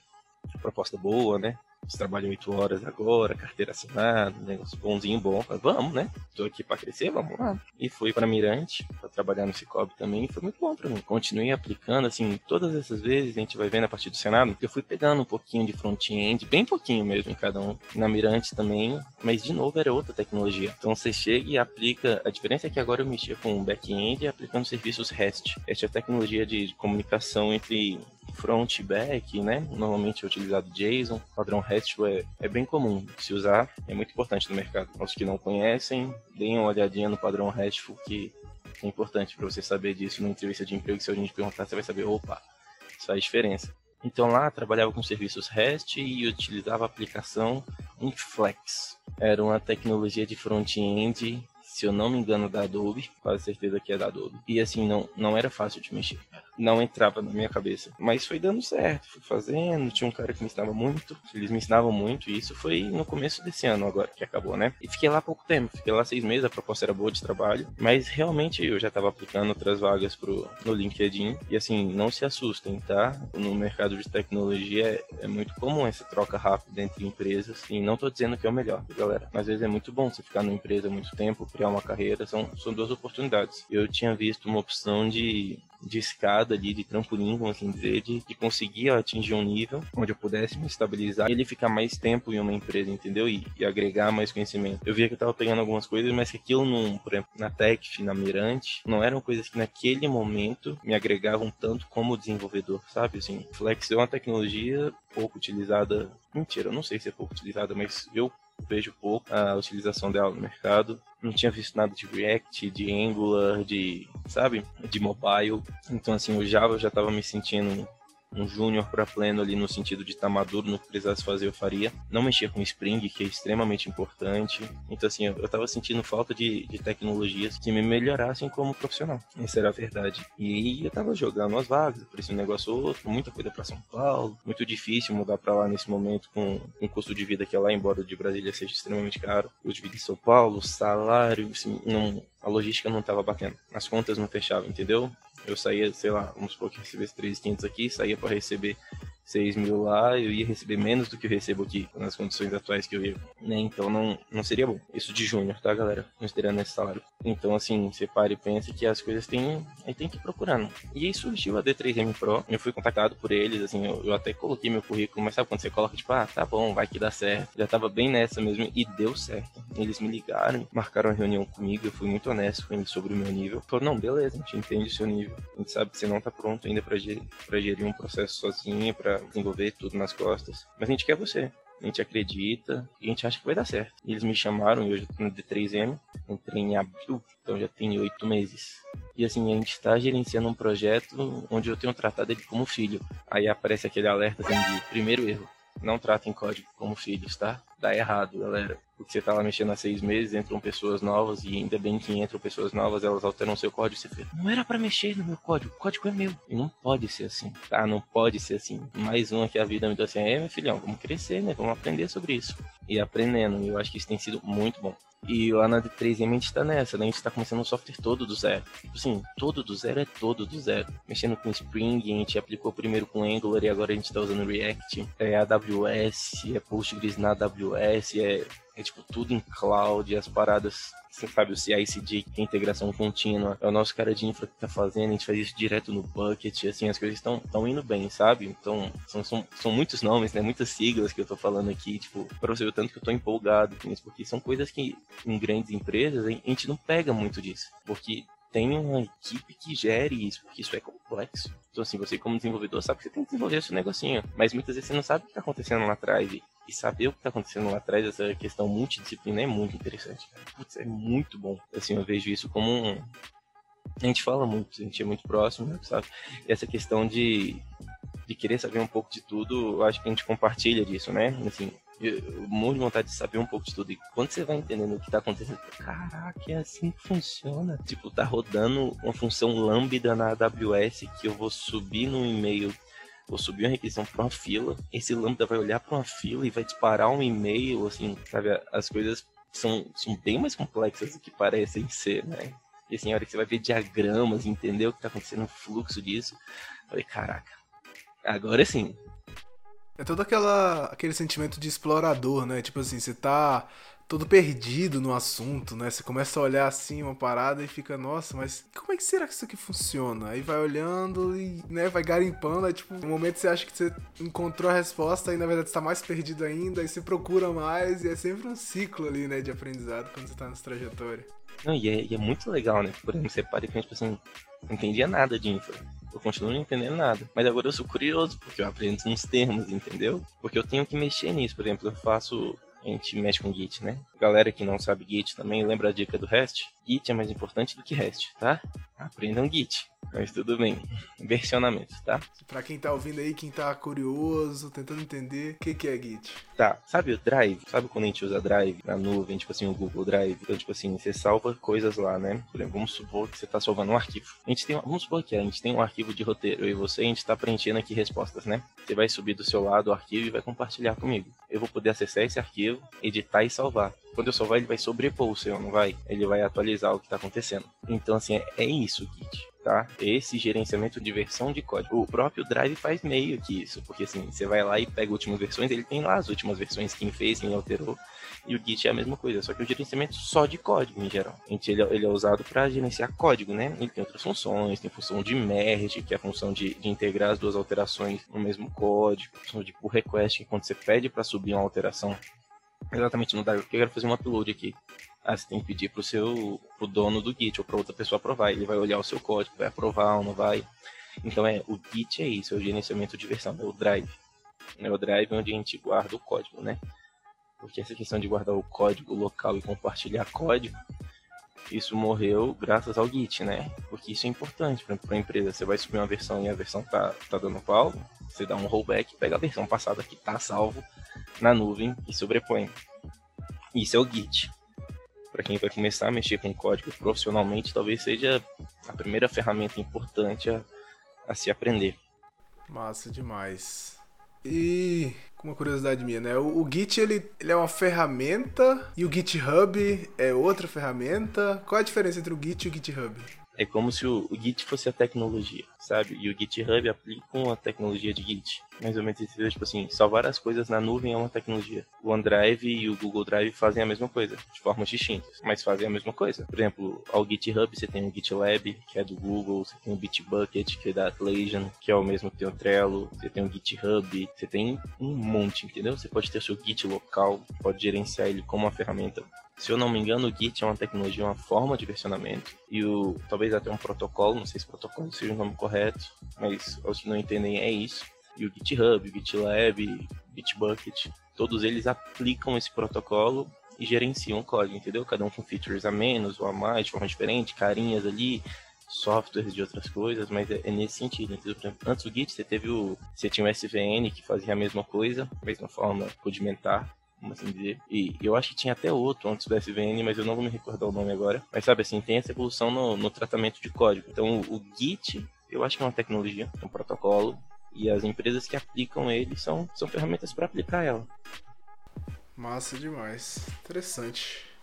Proposta boa, né? Você trabalha oito horas agora, carteira assinada, negócio bonzinho bom. Falei, vamos, né? Tô aqui para crescer, vamos lá. E fui para Mirante, para trabalhar no Cicobi também, e foi muito bom para mim. Continuei aplicando, assim, todas essas vezes, a gente vai vendo a partir do Senado, eu fui pegando um pouquinho de front-end, bem pouquinho mesmo em cada um. Na Mirante também, mas de novo era outra tecnologia. Então você chega e aplica. A diferença é que agora eu mexia com back-end aplicando serviços REST. REST é a tecnologia de comunicação entre front back, né? Normalmente é utilizado JSON, padrão RESTful é, é bem comum se usar, é muito importante no mercado. Os que não conhecem, deem uma olhadinha no padrão RESTful que é importante para você saber disso na entrevista de emprego. Se a gente perguntar, você vai saber, opa, isso faz diferença. Então lá trabalhava com serviços REST e utilizava a aplicação Inflex. Era uma tecnologia de front-end se eu não me engano, da Adobe, quase certeza que é da Adobe. E assim, não, não era fácil de mexer. Não entrava na minha cabeça. Mas foi dando certo, fui fazendo. Tinha um cara que me ensinava muito, eles me ensinavam muito. E isso foi no começo desse ano, agora que acabou, né? E fiquei lá pouco tempo, fiquei lá seis meses. A proposta era boa de trabalho, mas realmente eu já estava aplicando outras vagas pro, no LinkedIn. E assim, não se assustem, tá? No mercado de tecnologia é, é muito comum essa troca rápida entre empresas. E não tô dizendo que é o melhor, galera. Mas às vezes é muito bom você ficar numa empresa muito tempo, criar uma carreira, são, são duas oportunidades. Eu tinha visto uma opção de, de escada ali, de trampolim, vamos assim dizer, de, de conseguir atingir um nível onde eu pudesse me estabilizar e ele ficar mais tempo em uma empresa, entendeu? E, e agregar mais conhecimento. Eu via que eu tava pegando algumas coisas, mas que aquilo, num, por exemplo, na Tech, na Mirante, não eram coisas que naquele momento me agregavam tanto como desenvolvedor, sabe? Assim, Flex é uma tecnologia pouco utilizada. Mentira, eu não sei se é pouco utilizada, mas eu vejo pouco a utilização dela no mercado. Não tinha visto nada de React, de Angular, de, sabe, de mobile. Então, assim, o Java eu já estava me sentindo um júnior para pleno ali no sentido de estar tá maduro no que precisasse fazer eu faria. Não mexia com Spring, que é extremamente importante. Então assim, eu, estava sentindo falta de, de tecnologias que me melhorassem como profissional. Essa era a verdade. E eu estava jogando as vagas, aparecia um negócio ou outro, muita coisa para São Paulo, muito difícil mudar para lá nesse momento com um custo de vida que é lá, embora de Brasília seja extremamente caro. O de vida em São Paulo, salário, assim, não, a logística não estava batendo. As contas não fechavam, entendeu? Eu saía, sei lá, vamos supor que recebesse 3.500 aqui, saía para receber 6 mil lá, eu ia receber menos do que eu recebo aqui, nas condições atuais que eu vivo. Né? Então não, não seria bom. Isso de júnior, tá, galera? Considerando esse salário. Então, assim, você para e pensa que as coisas têm. Aí tem que ir procurando. E aí surgiu a D3M Pro. Eu fui contactado por eles, assim, eu, eu até coloquei meu currículo, mas sabe quando você coloca, tipo, ah, tá bom, vai que dá certo. Já tava bem nessa mesmo e deu certo. Eles me ligaram, marcaram uma reunião comigo, eu fui muito honesto com eles sobre o meu nível. Falou, não, beleza, a gente entende o seu nível. A gente sabe que você não tá pronto ainda pra gerir, pra gerir um processo sozinho, pra desenvolver tudo nas costas. Mas a gente quer você a gente acredita e a gente acha que vai dar certo. E eles me chamaram e hoje eu tô no D3M, entrei em abril, então já tem oito meses. E assim, a gente está gerenciando um projeto onde eu tenho tratado ele como filho. Aí aparece aquele alerta assim, de primeiro erro. Não tratem código como filhos, tá? tá errado, galera. Porque você tá lá mexendo há seis meses, entram pessoas novas, e ainda bem que entram pessoas novas, elas alteram seu código, você fica, não era para mexer no meu código, o código é meu. E não pode ser assim, tá? Não pode ser assim. Mais uma que a vida me deu assim, é, meu filhão, vamos crescer, né? Vamos aprender sobre isso. E aprendendo, eu acho que isso tem sido muito bom. E lá na D3M a gente tá nessa, né? A gente tá começando um software todo do zero. Tipo assim, todo do zero é todo do zero. Mexendo com Spring, a gente aplicou primeiro com Angular e agora a gente tá usando React. É AWS, é Postgres na AWS, é é tipo tudo em cloud, as paradas, você sabe, o CI/CD, que é integração contínua, é o nosso cara de infra que tá fazendo, a gente faz isso direto no bucket, assim, as coisas estão tão indo bem, sabe? Então, são, são, são muitos nomes, né, muitas siglas que eu tô falando aqui, tipo, pra você ver o tanto que eu tô empolgado com isso, porque são coisas que em grandes empresas a gente não pega muito disso, porque tem uma equipe que gere isso, porque isso é complexo. Então, assim, você como desenvolvedor sabe que você tem que desenvolver esse negocinho, mas muitas vezes você não sabe o que está acontecendo lá atrás. E, e saber o que está acontecendo lá atrás, essa questão multidisciplina é muito interessante. Putz, é muito bom. Assim, eu vejo isso como um. A gente fala muito, a gente é muito próximo, né, sabe? E essa questão de, de querer saber um pouco de tudo, eu acho que a gente compartilha disso, né? Assim, eu, de vontade de saber um pouco de tudo. E quando você vai entendendo o que tá acontecendo, caraca, é assim que funciona. Tipo, tá rodando uma função lambda na AWS que eu vou subir no e-mail vou subir uma requisição para uma fila, esse lambda vai olhar para uma fila e vai disparar um e-mail, assim, sabe? As coisas são, são bem mais complexas do que parecem ser, né? E assim, a hora que você vai ver diagramas, entender o que está acontecendo, o fluxo disso, eu falei, caraca, agora sim. É todo aquela, aquele sentimento de explorador, né? Tipo assim, você tá todo perdido no assunto, né? Você começa a olhar assim uma parada e fica, nossa, mas como é que será que isso aqui funciona? Aí vai olhando e, né, vai garimpando, aí tipo, no momento você acha que você encontrou a resposta e na verdade está mais perdido ainda, aí você procura mais e é sempre um ciclo ali, né, de aprendizado quando você tá nessa trajetória. Não, e é, e é muito legal, né? Por exemplo, você para e pensa, tipo assim, não entendia nada de infra. Eu continuo não entendendo nada. Mas agora eu sou curioso, porque eu aprendo uns termos, entendeu? Porque eu tenho que mexer nisso. Por exemplo, eu faço a gente mexe com Git, né? Galera que não sabe Git também, lembra a dica do REST? Git é mais importante do que REST, tá? Aprendam Git. Mas tudo bem. Versionamento, tá? Pra quem tá ouvindo aí, quem tá curioso, tentando entender, o que, que é Git? Tá, sabe o Drive? Sabe quando a gente usa Drive na nuvem, tipo assim, o Google Drive? Então, tipo assim, você salva coisas lá, né? Por exemplo, vamos supor que você tá salvando um arquivo. A gente tem, vamos supor que a gente tem um arquivo de roteiro, eu e você, a gente tá preenchendo aqui respostas, né? Você vai subir do seu lado o arquivo e vai compartilhar comigo. Eu vou poder acessar esse arquivo, editar e salvar. Quando eu salvar, ele vai sobrepor o seu, não vai? Ele vai atualizar o que tá acontecendo. Então, assim, é, é isso, Git tá? Esse gerenciamento de versão de código. O próprio Drive faz meio que isso, porque assim, você vai lá e pega últimas versões, ele tem lá as últimas versões, quem fez, quem alterou, e o Git é a mesma coisa, só que o gerenciamento só de código em geral. Ele, ele é usado para gerenciar código, né? Ele tem outras funções, tem função de merge, que é a função de, de integrar as duas alterações no mesmo código, função de pull request, que é quando você pede para subir uma alteração exatamente no Drive, porque eu quero fazer um upload aqui. Ah, você tem que pedir pro seu pro dono do Git ou para outra pessoa aprovar. Ele vai olhar o seu código, vai aprovar ou não vai. Então é o Git é isso, é o gerenciamento de versão, é o Drive. É o Drive onde a gente guarda o código, né? Porque essa questão de guardar o código local e compartilhar código, isso morreu graças ao Git, né? Porque isso é importante para a empresa. Você vai subir uma versão e a versão tá, tá dando pau, você dá um rollback, pega a versão passada que tá salvo na nuvem e sobrepõe. Isso é o Git para quem vai começar a mexer com código profissionalmente, talvez seja a primeira ferramenta importante a, a se aprender. Massa demais. E uma curiosidade minha, né? O, o, Git ele, ele é uma ferramenta e o GitHub é outra ferramenta. Qual a diferença entre o Git e o GitHub? É como se o, o Git fosse a tecnologia, sabe? E o GitHub aplica a tecnologia de Git. Mais ou menos tipo assim, salvar as coisas na nuvem é uma tecnologia. O OneDrive e o Google Drive fazem a mesma coisa, de formas distintas, mas fazem a mesma coisa. Por exemplo, ao GitHub você tem o GitLab, que é do Google, você tem o Bitbucket, que é da Atlassian, que é o mesmo que tem o Trello, você tem o GitHub, você tem um monte, entendeu? Você pode ter seu Git local, pode gerenciar ele como uma ferramenta se eu não me engano, o Git é uma tecnologia, uma forma de versionamento. E o talvez até um protocolo, não sei se protocolo seja o nome correto, mas os que não entendem é isso. E o GitHub, o GitLab, Bitbucket, todos eles aplicam esse protocolo e gerenciam o código, entendeu? Cada um com features a menos ou a mais, de forma diferente, carinhas ali, softwares de outras coisas, mas é, é nesse sentido. Entendeu? Exemplo, antes do Git, você teve o. Você tinha o SVN que fazia a mesma coisa, mesma forma rudimentar vamos assim dizer. E eu acho que tinha até outro antes do SVN, mas eu não vou me recordar o nome agora. Mas sabe assim, tem essa evolução no, no tratamento de código. Então o, o Git, eu acho que é uma tecnologia, é um protocolo, e as empresas que aplicam ele são, são ferramentas para aplicar ela. Massa demais. Interessante.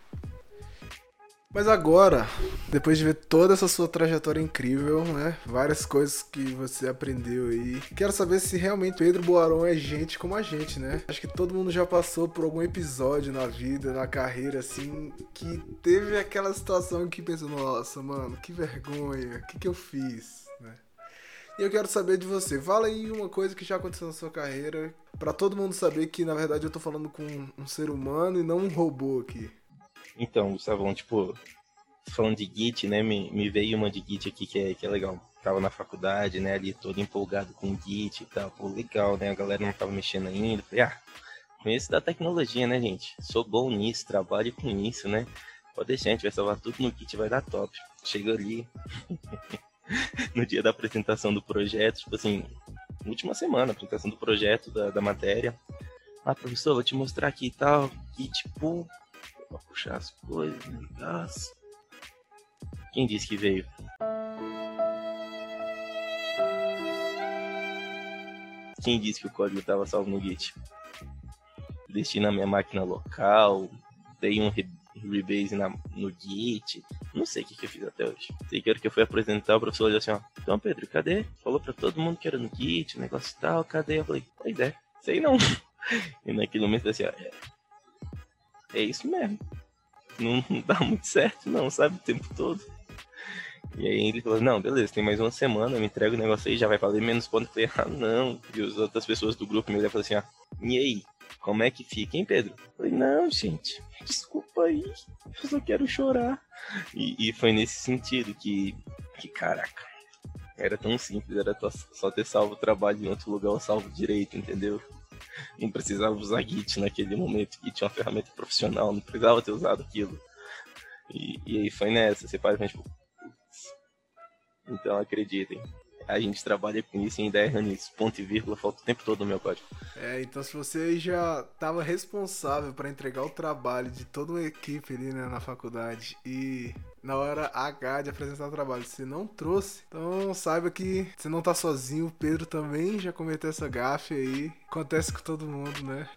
Mas agora, depois de ver toda essa sua trajetória incrível, né? Várias coisas que você aprendeu aí. Quero saber se realmente Pedro Boaron é gente como a gente, né? Acho que todo mundo já passou por algum episódio na vida, na carreira, assim, que teve aquela situação que pensou, nossa, mano, que vergonha, o que, que eu fiz, né? E eu quero saber de você. Fala aí uma coisa que já aconteceu na sua carreira, para todo mundo saber que na verdade eu tô falando com um ser humano e não um robô aqui. Então, Gustavão, tipo, falando de Git, né? Me, me veio uma de Git aqui que é, que é legal. Tava na faculdade, né? Ali todo empolgado com Git e tal. Pô, legal, né? A galera não tava mexendo ainda. Falei, ah, conheço da tecnologia, né, gente? Sou bom nisso, trabalho com isso, né? Pode deixar, a gente vai salvar tudo no Git, vai dar top. Chega ali. no dia da apresentação do projeto, tipo assim, última semana, apresentação do projeto, da, da matéria. Ah, professor, vou te mostrar aqui e tal. E tipo, pra puxar as coisas, né? Quem disse que veio? Quem disse que o código estava salvo no Git? Deixei na minha máquina local, dei um re rebase na, no Git. Não sei o que, que eu fiz até hoje. Sei que era que eu fui apresentar, o professor olhou assim, ó. Então, Pedro, cadê? Falou pra todo mundo que era no Git, negócio e tal, cadê? Eu falei, pois é, sei não. E naquele momento assim, ó, é, isso mesmo. Não, dá muito certo, não, sabe? O tempo todo. E aí ele falou, não, beleza, tem mais uma semana, me entrego o negócio aí, já vai valer menos ponto. Eu falei, ah, não. E as outras pessoas do grupo me olharam e falaram assim, ah, e aí? Como é que fica, hein, Pedro? Eu falei, não, gente, desculpa aí, eu só quero chorar. E, e foi nesse sentido que, que, caraca, era tão simples, era só ter salvo o trabalho em outro lugar, salvo direito, entendeu? Não precisava usar Git naquele momento. Git é uma ferramenta profissional, não precisava ter usado aquilo. E, e aí foi nessa, você faz, tipo, então acreditem, a gente trabalha com isso e ainda erra nisso. Ponto e vírgula, falta o tempo todo no meu código. É, então se você já estava responsável para entregar o trabalho de toda uma equipe ali né, na faculdade e na hora H de apresentar o trabalho você não trouxe, então saiba que você não tá sozinho. O Pedro também já cometeu essa gafe aí. Acontece com todo mundo, né?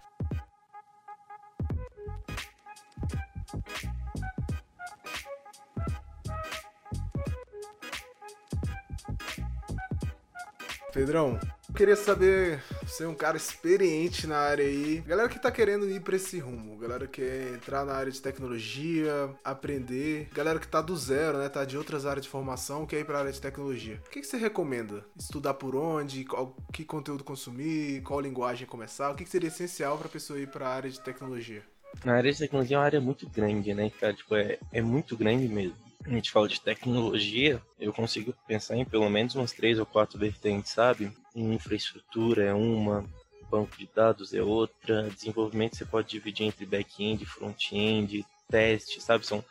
Pedrão, queria saber, você é um cara experiente na área aí. Galera que tá querendo ir pra esse rumo, galera que quer entrar na área de tecnologia, aprender, galera que tá do zero, né? Tá de outras áreas de formação, quer ir pra área de tecnologia. O que, que você recomenda? Estudar por onde? Qual, que conteúdo consumir? Qual linguagem começar? O que, que seria essencial pra pessoa ir pra área de tecnologia? Na área de tecnologia é uma área muito grande, né, cara? Tipo, é, é muito grande mesmo a gente fala de tecnologia, eu consigo pensar em pelo menos umas três ou quatro vertentes, sabe? Infraestrutura é uma, banco de dados é outra, desenvolvimento você pode dividir entre back-end, front-end, teste, sabe? São,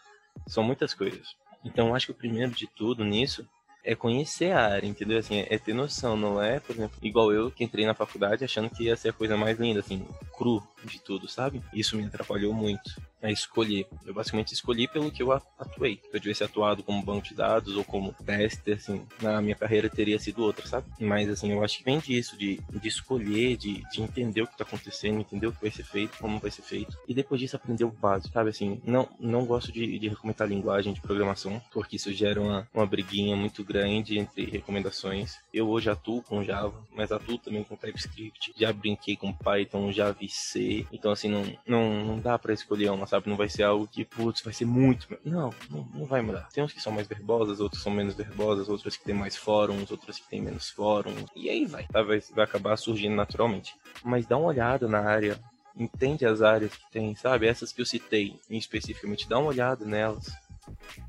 são muitas coisas. Então, acho que o primeiro de tudo nisso é conhecer a área, entendeu? Assim, é ter noção, não é, por exemplo, igual eu que entrei na faculdade achando que ia ser a coisa mais linda, assim, cru de tudo, sabe? Isso me atrapalhou muito a escolher. Eu basicamente escolhi pelo que eu atuei. Se eu tivesse atuado como banco de dados ou como tester, assim, na minha carreira teria sido outra, sabe? Mas, assim, eu acho que vem disso, de, de escolher, de, de entender o que tá acontecendo, entender o que vai ser feito, como vai ser feito. E depois disso aprender o básico, sabe? Assim, não, não gosto de, de recomendar linguagem de programação, porque isso gera uma, uma briguinha muito grande entre recomendações. Eu hoje atuo com Java, mas atuo também com TypeScript. Já brinquei com Python, Java e C. Então, assim, não, não, não dá para escolher uma, sabe? Não vai ser algo que, putz, vai ser muito. Não, não, não vai mudar. Tem uns que são mais verbosas, outros são menos verbosas, outras que tem mais fóruns, outras que tem menos fóruns. E aí vai, tá? Vai, vai acabar surgindo naturalmente. Mas dá uma olhada na área entende as áreas que tem, sabe? Essas que eu citei especificamente, dá uma olhada nelas.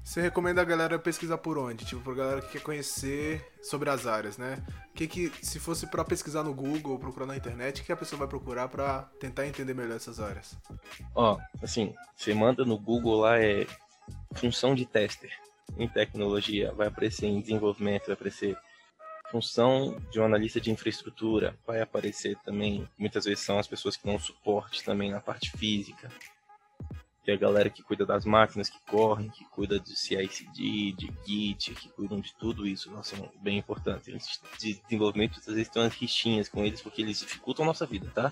Você recomenda a galera pesquisar por onde? Tipo, pra galera que quer conhecer sobre as áreas, né? Que que, se fosse para pesquisar no Google ou procurar na internet, o que a pessoa vai procurar para tentar entender melhor essas áreas? Ó, assim, você manda no Google lá é função de tester em tecnologia, vai aparecer em desenvolvimento, vai aparecer função de um analista de infraestrutura vai aparecer também. Muitas vezes são as pessoas que dão suporte também na parte física. É a galera que cuida das máquinas que correm, que cuida de CI/CD, de Git, que cuidam de tudo isso. Nossa, é bem importante. De desenvolvimento, às vezes tem umas rixinhas com eles porque eles dificultam a nossa vida, tá?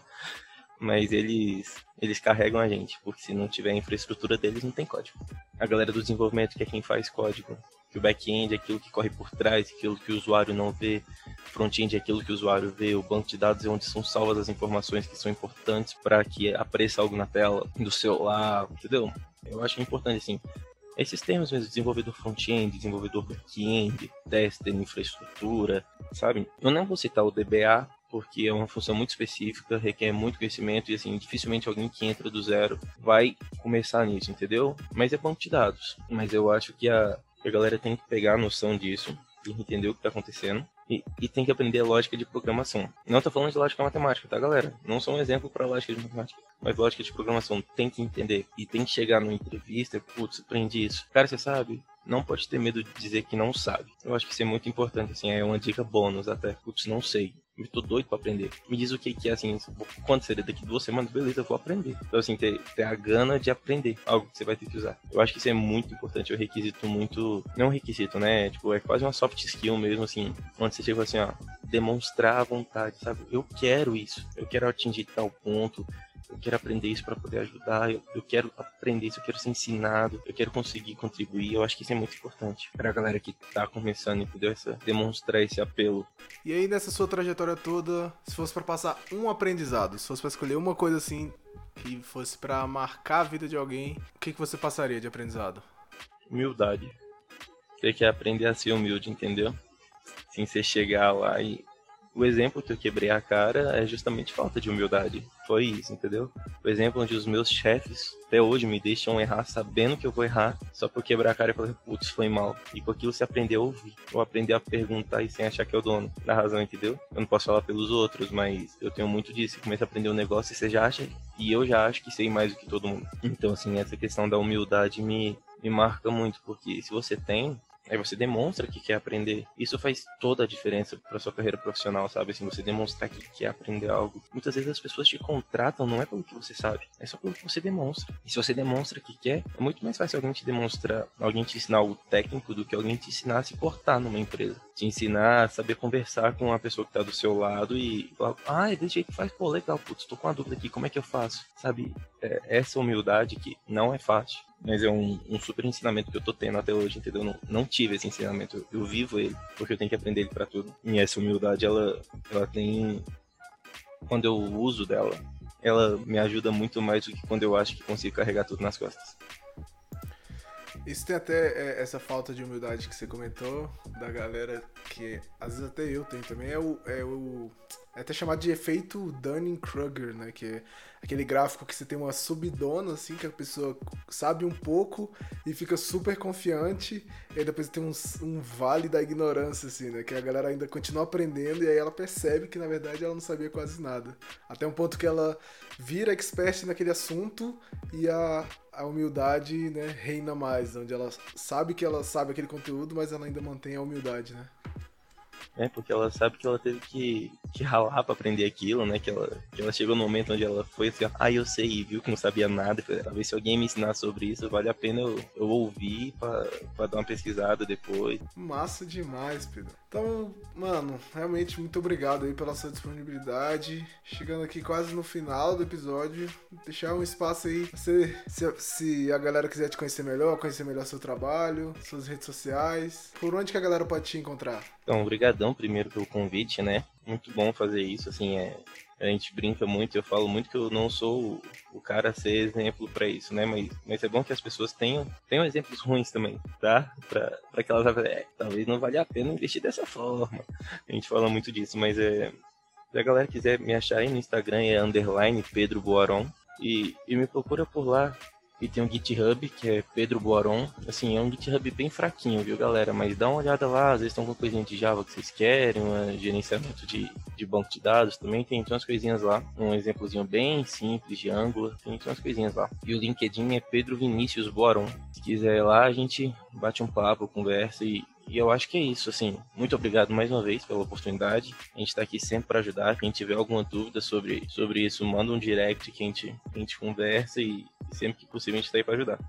Mas eles eles carregam a gente, porque se não tiver a infraestrutura deles, não tem código. A galera do desenvolvimento, que é quem faz código, que o back-end é aquilo que corre por trás, aquilo que o usuário não vê, front-end é aquilo que o usuário vê, o banco de dados é onde são salvas as informações que são importantes para que apareça algo na tela do celular, entendeu? Eu acho importante assim. Esses termos mesmo, desenvolvedor front-end, desenvolvedor back-end, tester, infraestrutura, sabe? Eu não vou citar o DBA, porque é uma função muito específica, requer muito conhecimento e assim, dificilmente alguém que entra do zero vai começar nisso, entendeu? Mas é banco de dados. Mas eu acho que a, a galera tem que pegar a noção disso e entender o que está acontecendo. E, e, tem que aprender lógica de programação. Não estou falando de lógica matemática, tá, galera? Não sou um exemplo para lógica de matemática. Mas lógica de programação tem que entender. E tem que chegar numa entrevista, putz, aprendi isso. Cara, você sabe? Não pode ter medo de dizer que não sabe. Eu acho que isso é muito importante, assim, é uma dica bônus até. Putz, não sei. Eu tô doido pra aprender. Me diz o que, que é assim, quando seria daqui duas semanas, beleza, eu vou aprender. Então, assim, ter, ter a gana de aprender algo que você vai ter que usar. Eu acho que isso é muito importante, é um requisito muito. Não um requisito, né? Tipo, é quase uma soft skill mesmo, assim, onde você chega assim, ó, demonstrar a vontade, sabe? Eu quero isso, eu quero atingir tal ponto, eu quero aprender isso para poder ajudar, eu, eu, quero aprender isso, eu quero ser ensinado, eu quero conseguir contribuir. Eu acho que isso é muito importante para a galera que tá começando, entendeu? Essa, demonstrar esse apelo. E aí, nessa sua trajetória toda, se fosse para passar um aprendizado, se fosse para escolher uma coisa assim que fosse para marcar a vida de alguém, o que, que você passaria de aprendizado? Humildade. Ter que aprender a ser humilde, entendeu? Sem você chegar lá e o exemplo que eu quebrei a cara é justamente falta de humildade. Foi isso, entendeu? O exemplo onde os meus chefes até hoje me deixam errar sabendo que eu vou errar, só por quebrar a cara e falar, putz, foi mal. E com aquilo você aprender a ouvir, ou aprender a perguntar e sem achar que é o dono da razão, entendeu? Eu não posso falar pelos outros, mas eu tenho muito disso. Você começa a aprender um negócio e você já acha, e eu já acho que sei mais do que todo mundo. Então, assim, essa questão da humildade me, me marca muito, porque se você tem, Aí você demonstra que quer aprender. Isso faz toda a diferença para sua carreira profissional, sabe? Assim, você demonstrar que quer aprender algo. Muitas vezes as pessoas te contratam não é pelo que você sabe, é só pelo que você demonstra. E se você demonstra que quer, é muito mais fácil alguém te demonstrar, alguém te ensinar algo técnico do que alguém te ensinar a se portar numa empresa. Te ensinar a saber conversar com a pessoa que tá do seu lado e falar, ah, é desse jeito que faz, pô, legal, putz, tô com uma dúvida aqui, como é que eu faço? Sabe? É, essa humildade que não é fácil mas é um, um, super ensinamento que eu tô tendo até hoje, entendeu? Não, não tive esse ensinamento, eu, eu, vivo ele, porque eu tenho que aprender ele para tudo. E essa humildade, ela, ela tem. Quando eu uso dela, ela me ajuda muito mais do que quando eu acho que consigo carregar tudo nas costas. Isso tem até é, essa falta de humildade que você comentou, da galera que às vezes até eu tenho também, é o. É, o, é até chamado de efeito Dunning-Kruger, né? Que é aquele gráfico que você tem uma subidona, assim, que a pessoa sabe um pouco e fica super confiante, e depois tem um, um vale da ignorância, assim, né? Que a galera ainda continua aprendendo e aí ela percebe que na verdade ela não sabia quase nada. Até um ponto que ela vira expert naquele assunto e a, a humildade né, reina mais, onde ela sabe que ela sabe aquele conteúdo, mas ela ainda mantém a humildade, né? É, porque ela sabe que ela teve que, que ralar pra aprender aquilo, né? Que ela, que ela chegou no momento onde ela foi assim, ah, eu sei, e viu que não sabia nada. Talvez se alguém me ensinar sobre isso, vale a pena eu, eu ouvir pra, pra dar uma pesquisada depois. Massa demais, Pedro. Então, mano, realmente muito obrigado aí pela sua disponibilidade. Chegando aqui quase no final do episódio, deixar um espaço aí. Se, se, se a galera quiser te conhecer melhor, conhecer melhor seu trabalho, suas redes sociais, por onde que a galera pode te encontrar? Então, obrigadão primeiro pelo convite, né? Muito bom fazer isso, assim, é, a gente brinca muito, eu falo muito que eu não sou o cara a ser exemplo para isso, né? Mas, mas é bom que as pessoas tenham, tenham exemplos ruins também, tá? Pra que elas é, talvez não valha a pena investir dessa forma. A gente fala muito disso, mas é. Se a galera quiser me achar aí no Instagram, é underline Pedro Boaron. E, e me procura por lá, e tem um GitHub, que é Pedro Boaron. Assim, é um GitHub bem fraquinho, viu, galera? Mas dá uma olhada lá, às vezes estão com coisinha de Java que vocês querem, um gerenciamento de, de banco de dados também. Tem, tem umas coisinhas lá. Um exemplozinho bem simples de Angular. Tem, tem umas coisinhas lá. E o LinkedIn é Pedro Vinícius Boaron. Se quiser ir lá, a gente bate um papo, conversa e, e eu acho que é isso, assim. Muito obrigado mais uma vez pela oportunidade. A gente está aqui sempre para ajudar. Quem tiver alguma dúvida sobre, sobre isso, manda um direct que a gente, a gente conversa e sempre que possível a gente está aí para ajudar.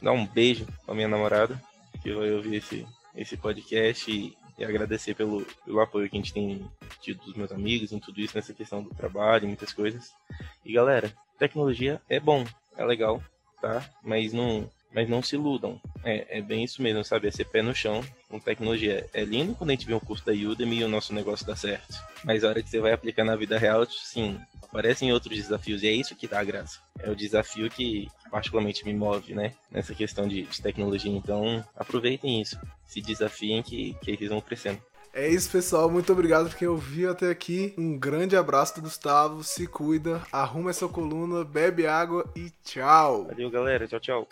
Dá um beijo pra minha namorada, que vai ouvir esse, esse podcast e, e agradecer pelo, pelo apoio que a gente tem tido dos meus amigos em tudo isso, nessa questão do trabalho, muitas coisas. E galera, tecnologia é bom, é legal, tá? Mas não mas não se iludam. É, é bem isso mesmo, sabe? É ser pé no chão com tecnologia. É lindo quando a gente vê um curso da Udemy e o nosso negócio dá certo. Mas a hora que você vai aplicar na vida real, sim, aparecem outros desafios. E é isso que dá a graça. É o desafio que particularmente me move, né? Nessa questão de, de tecnologia. Então, aproveitem isso. Se desafiem que, que eles vão crescendo. É isso, pessoal. Muito obrigado por quem ouviu até aqui. Um grande abraço do Gustavo. Se cuida, arruma essa coluna, bebe água e tchau. Valeu, galera. Tchau, tchau.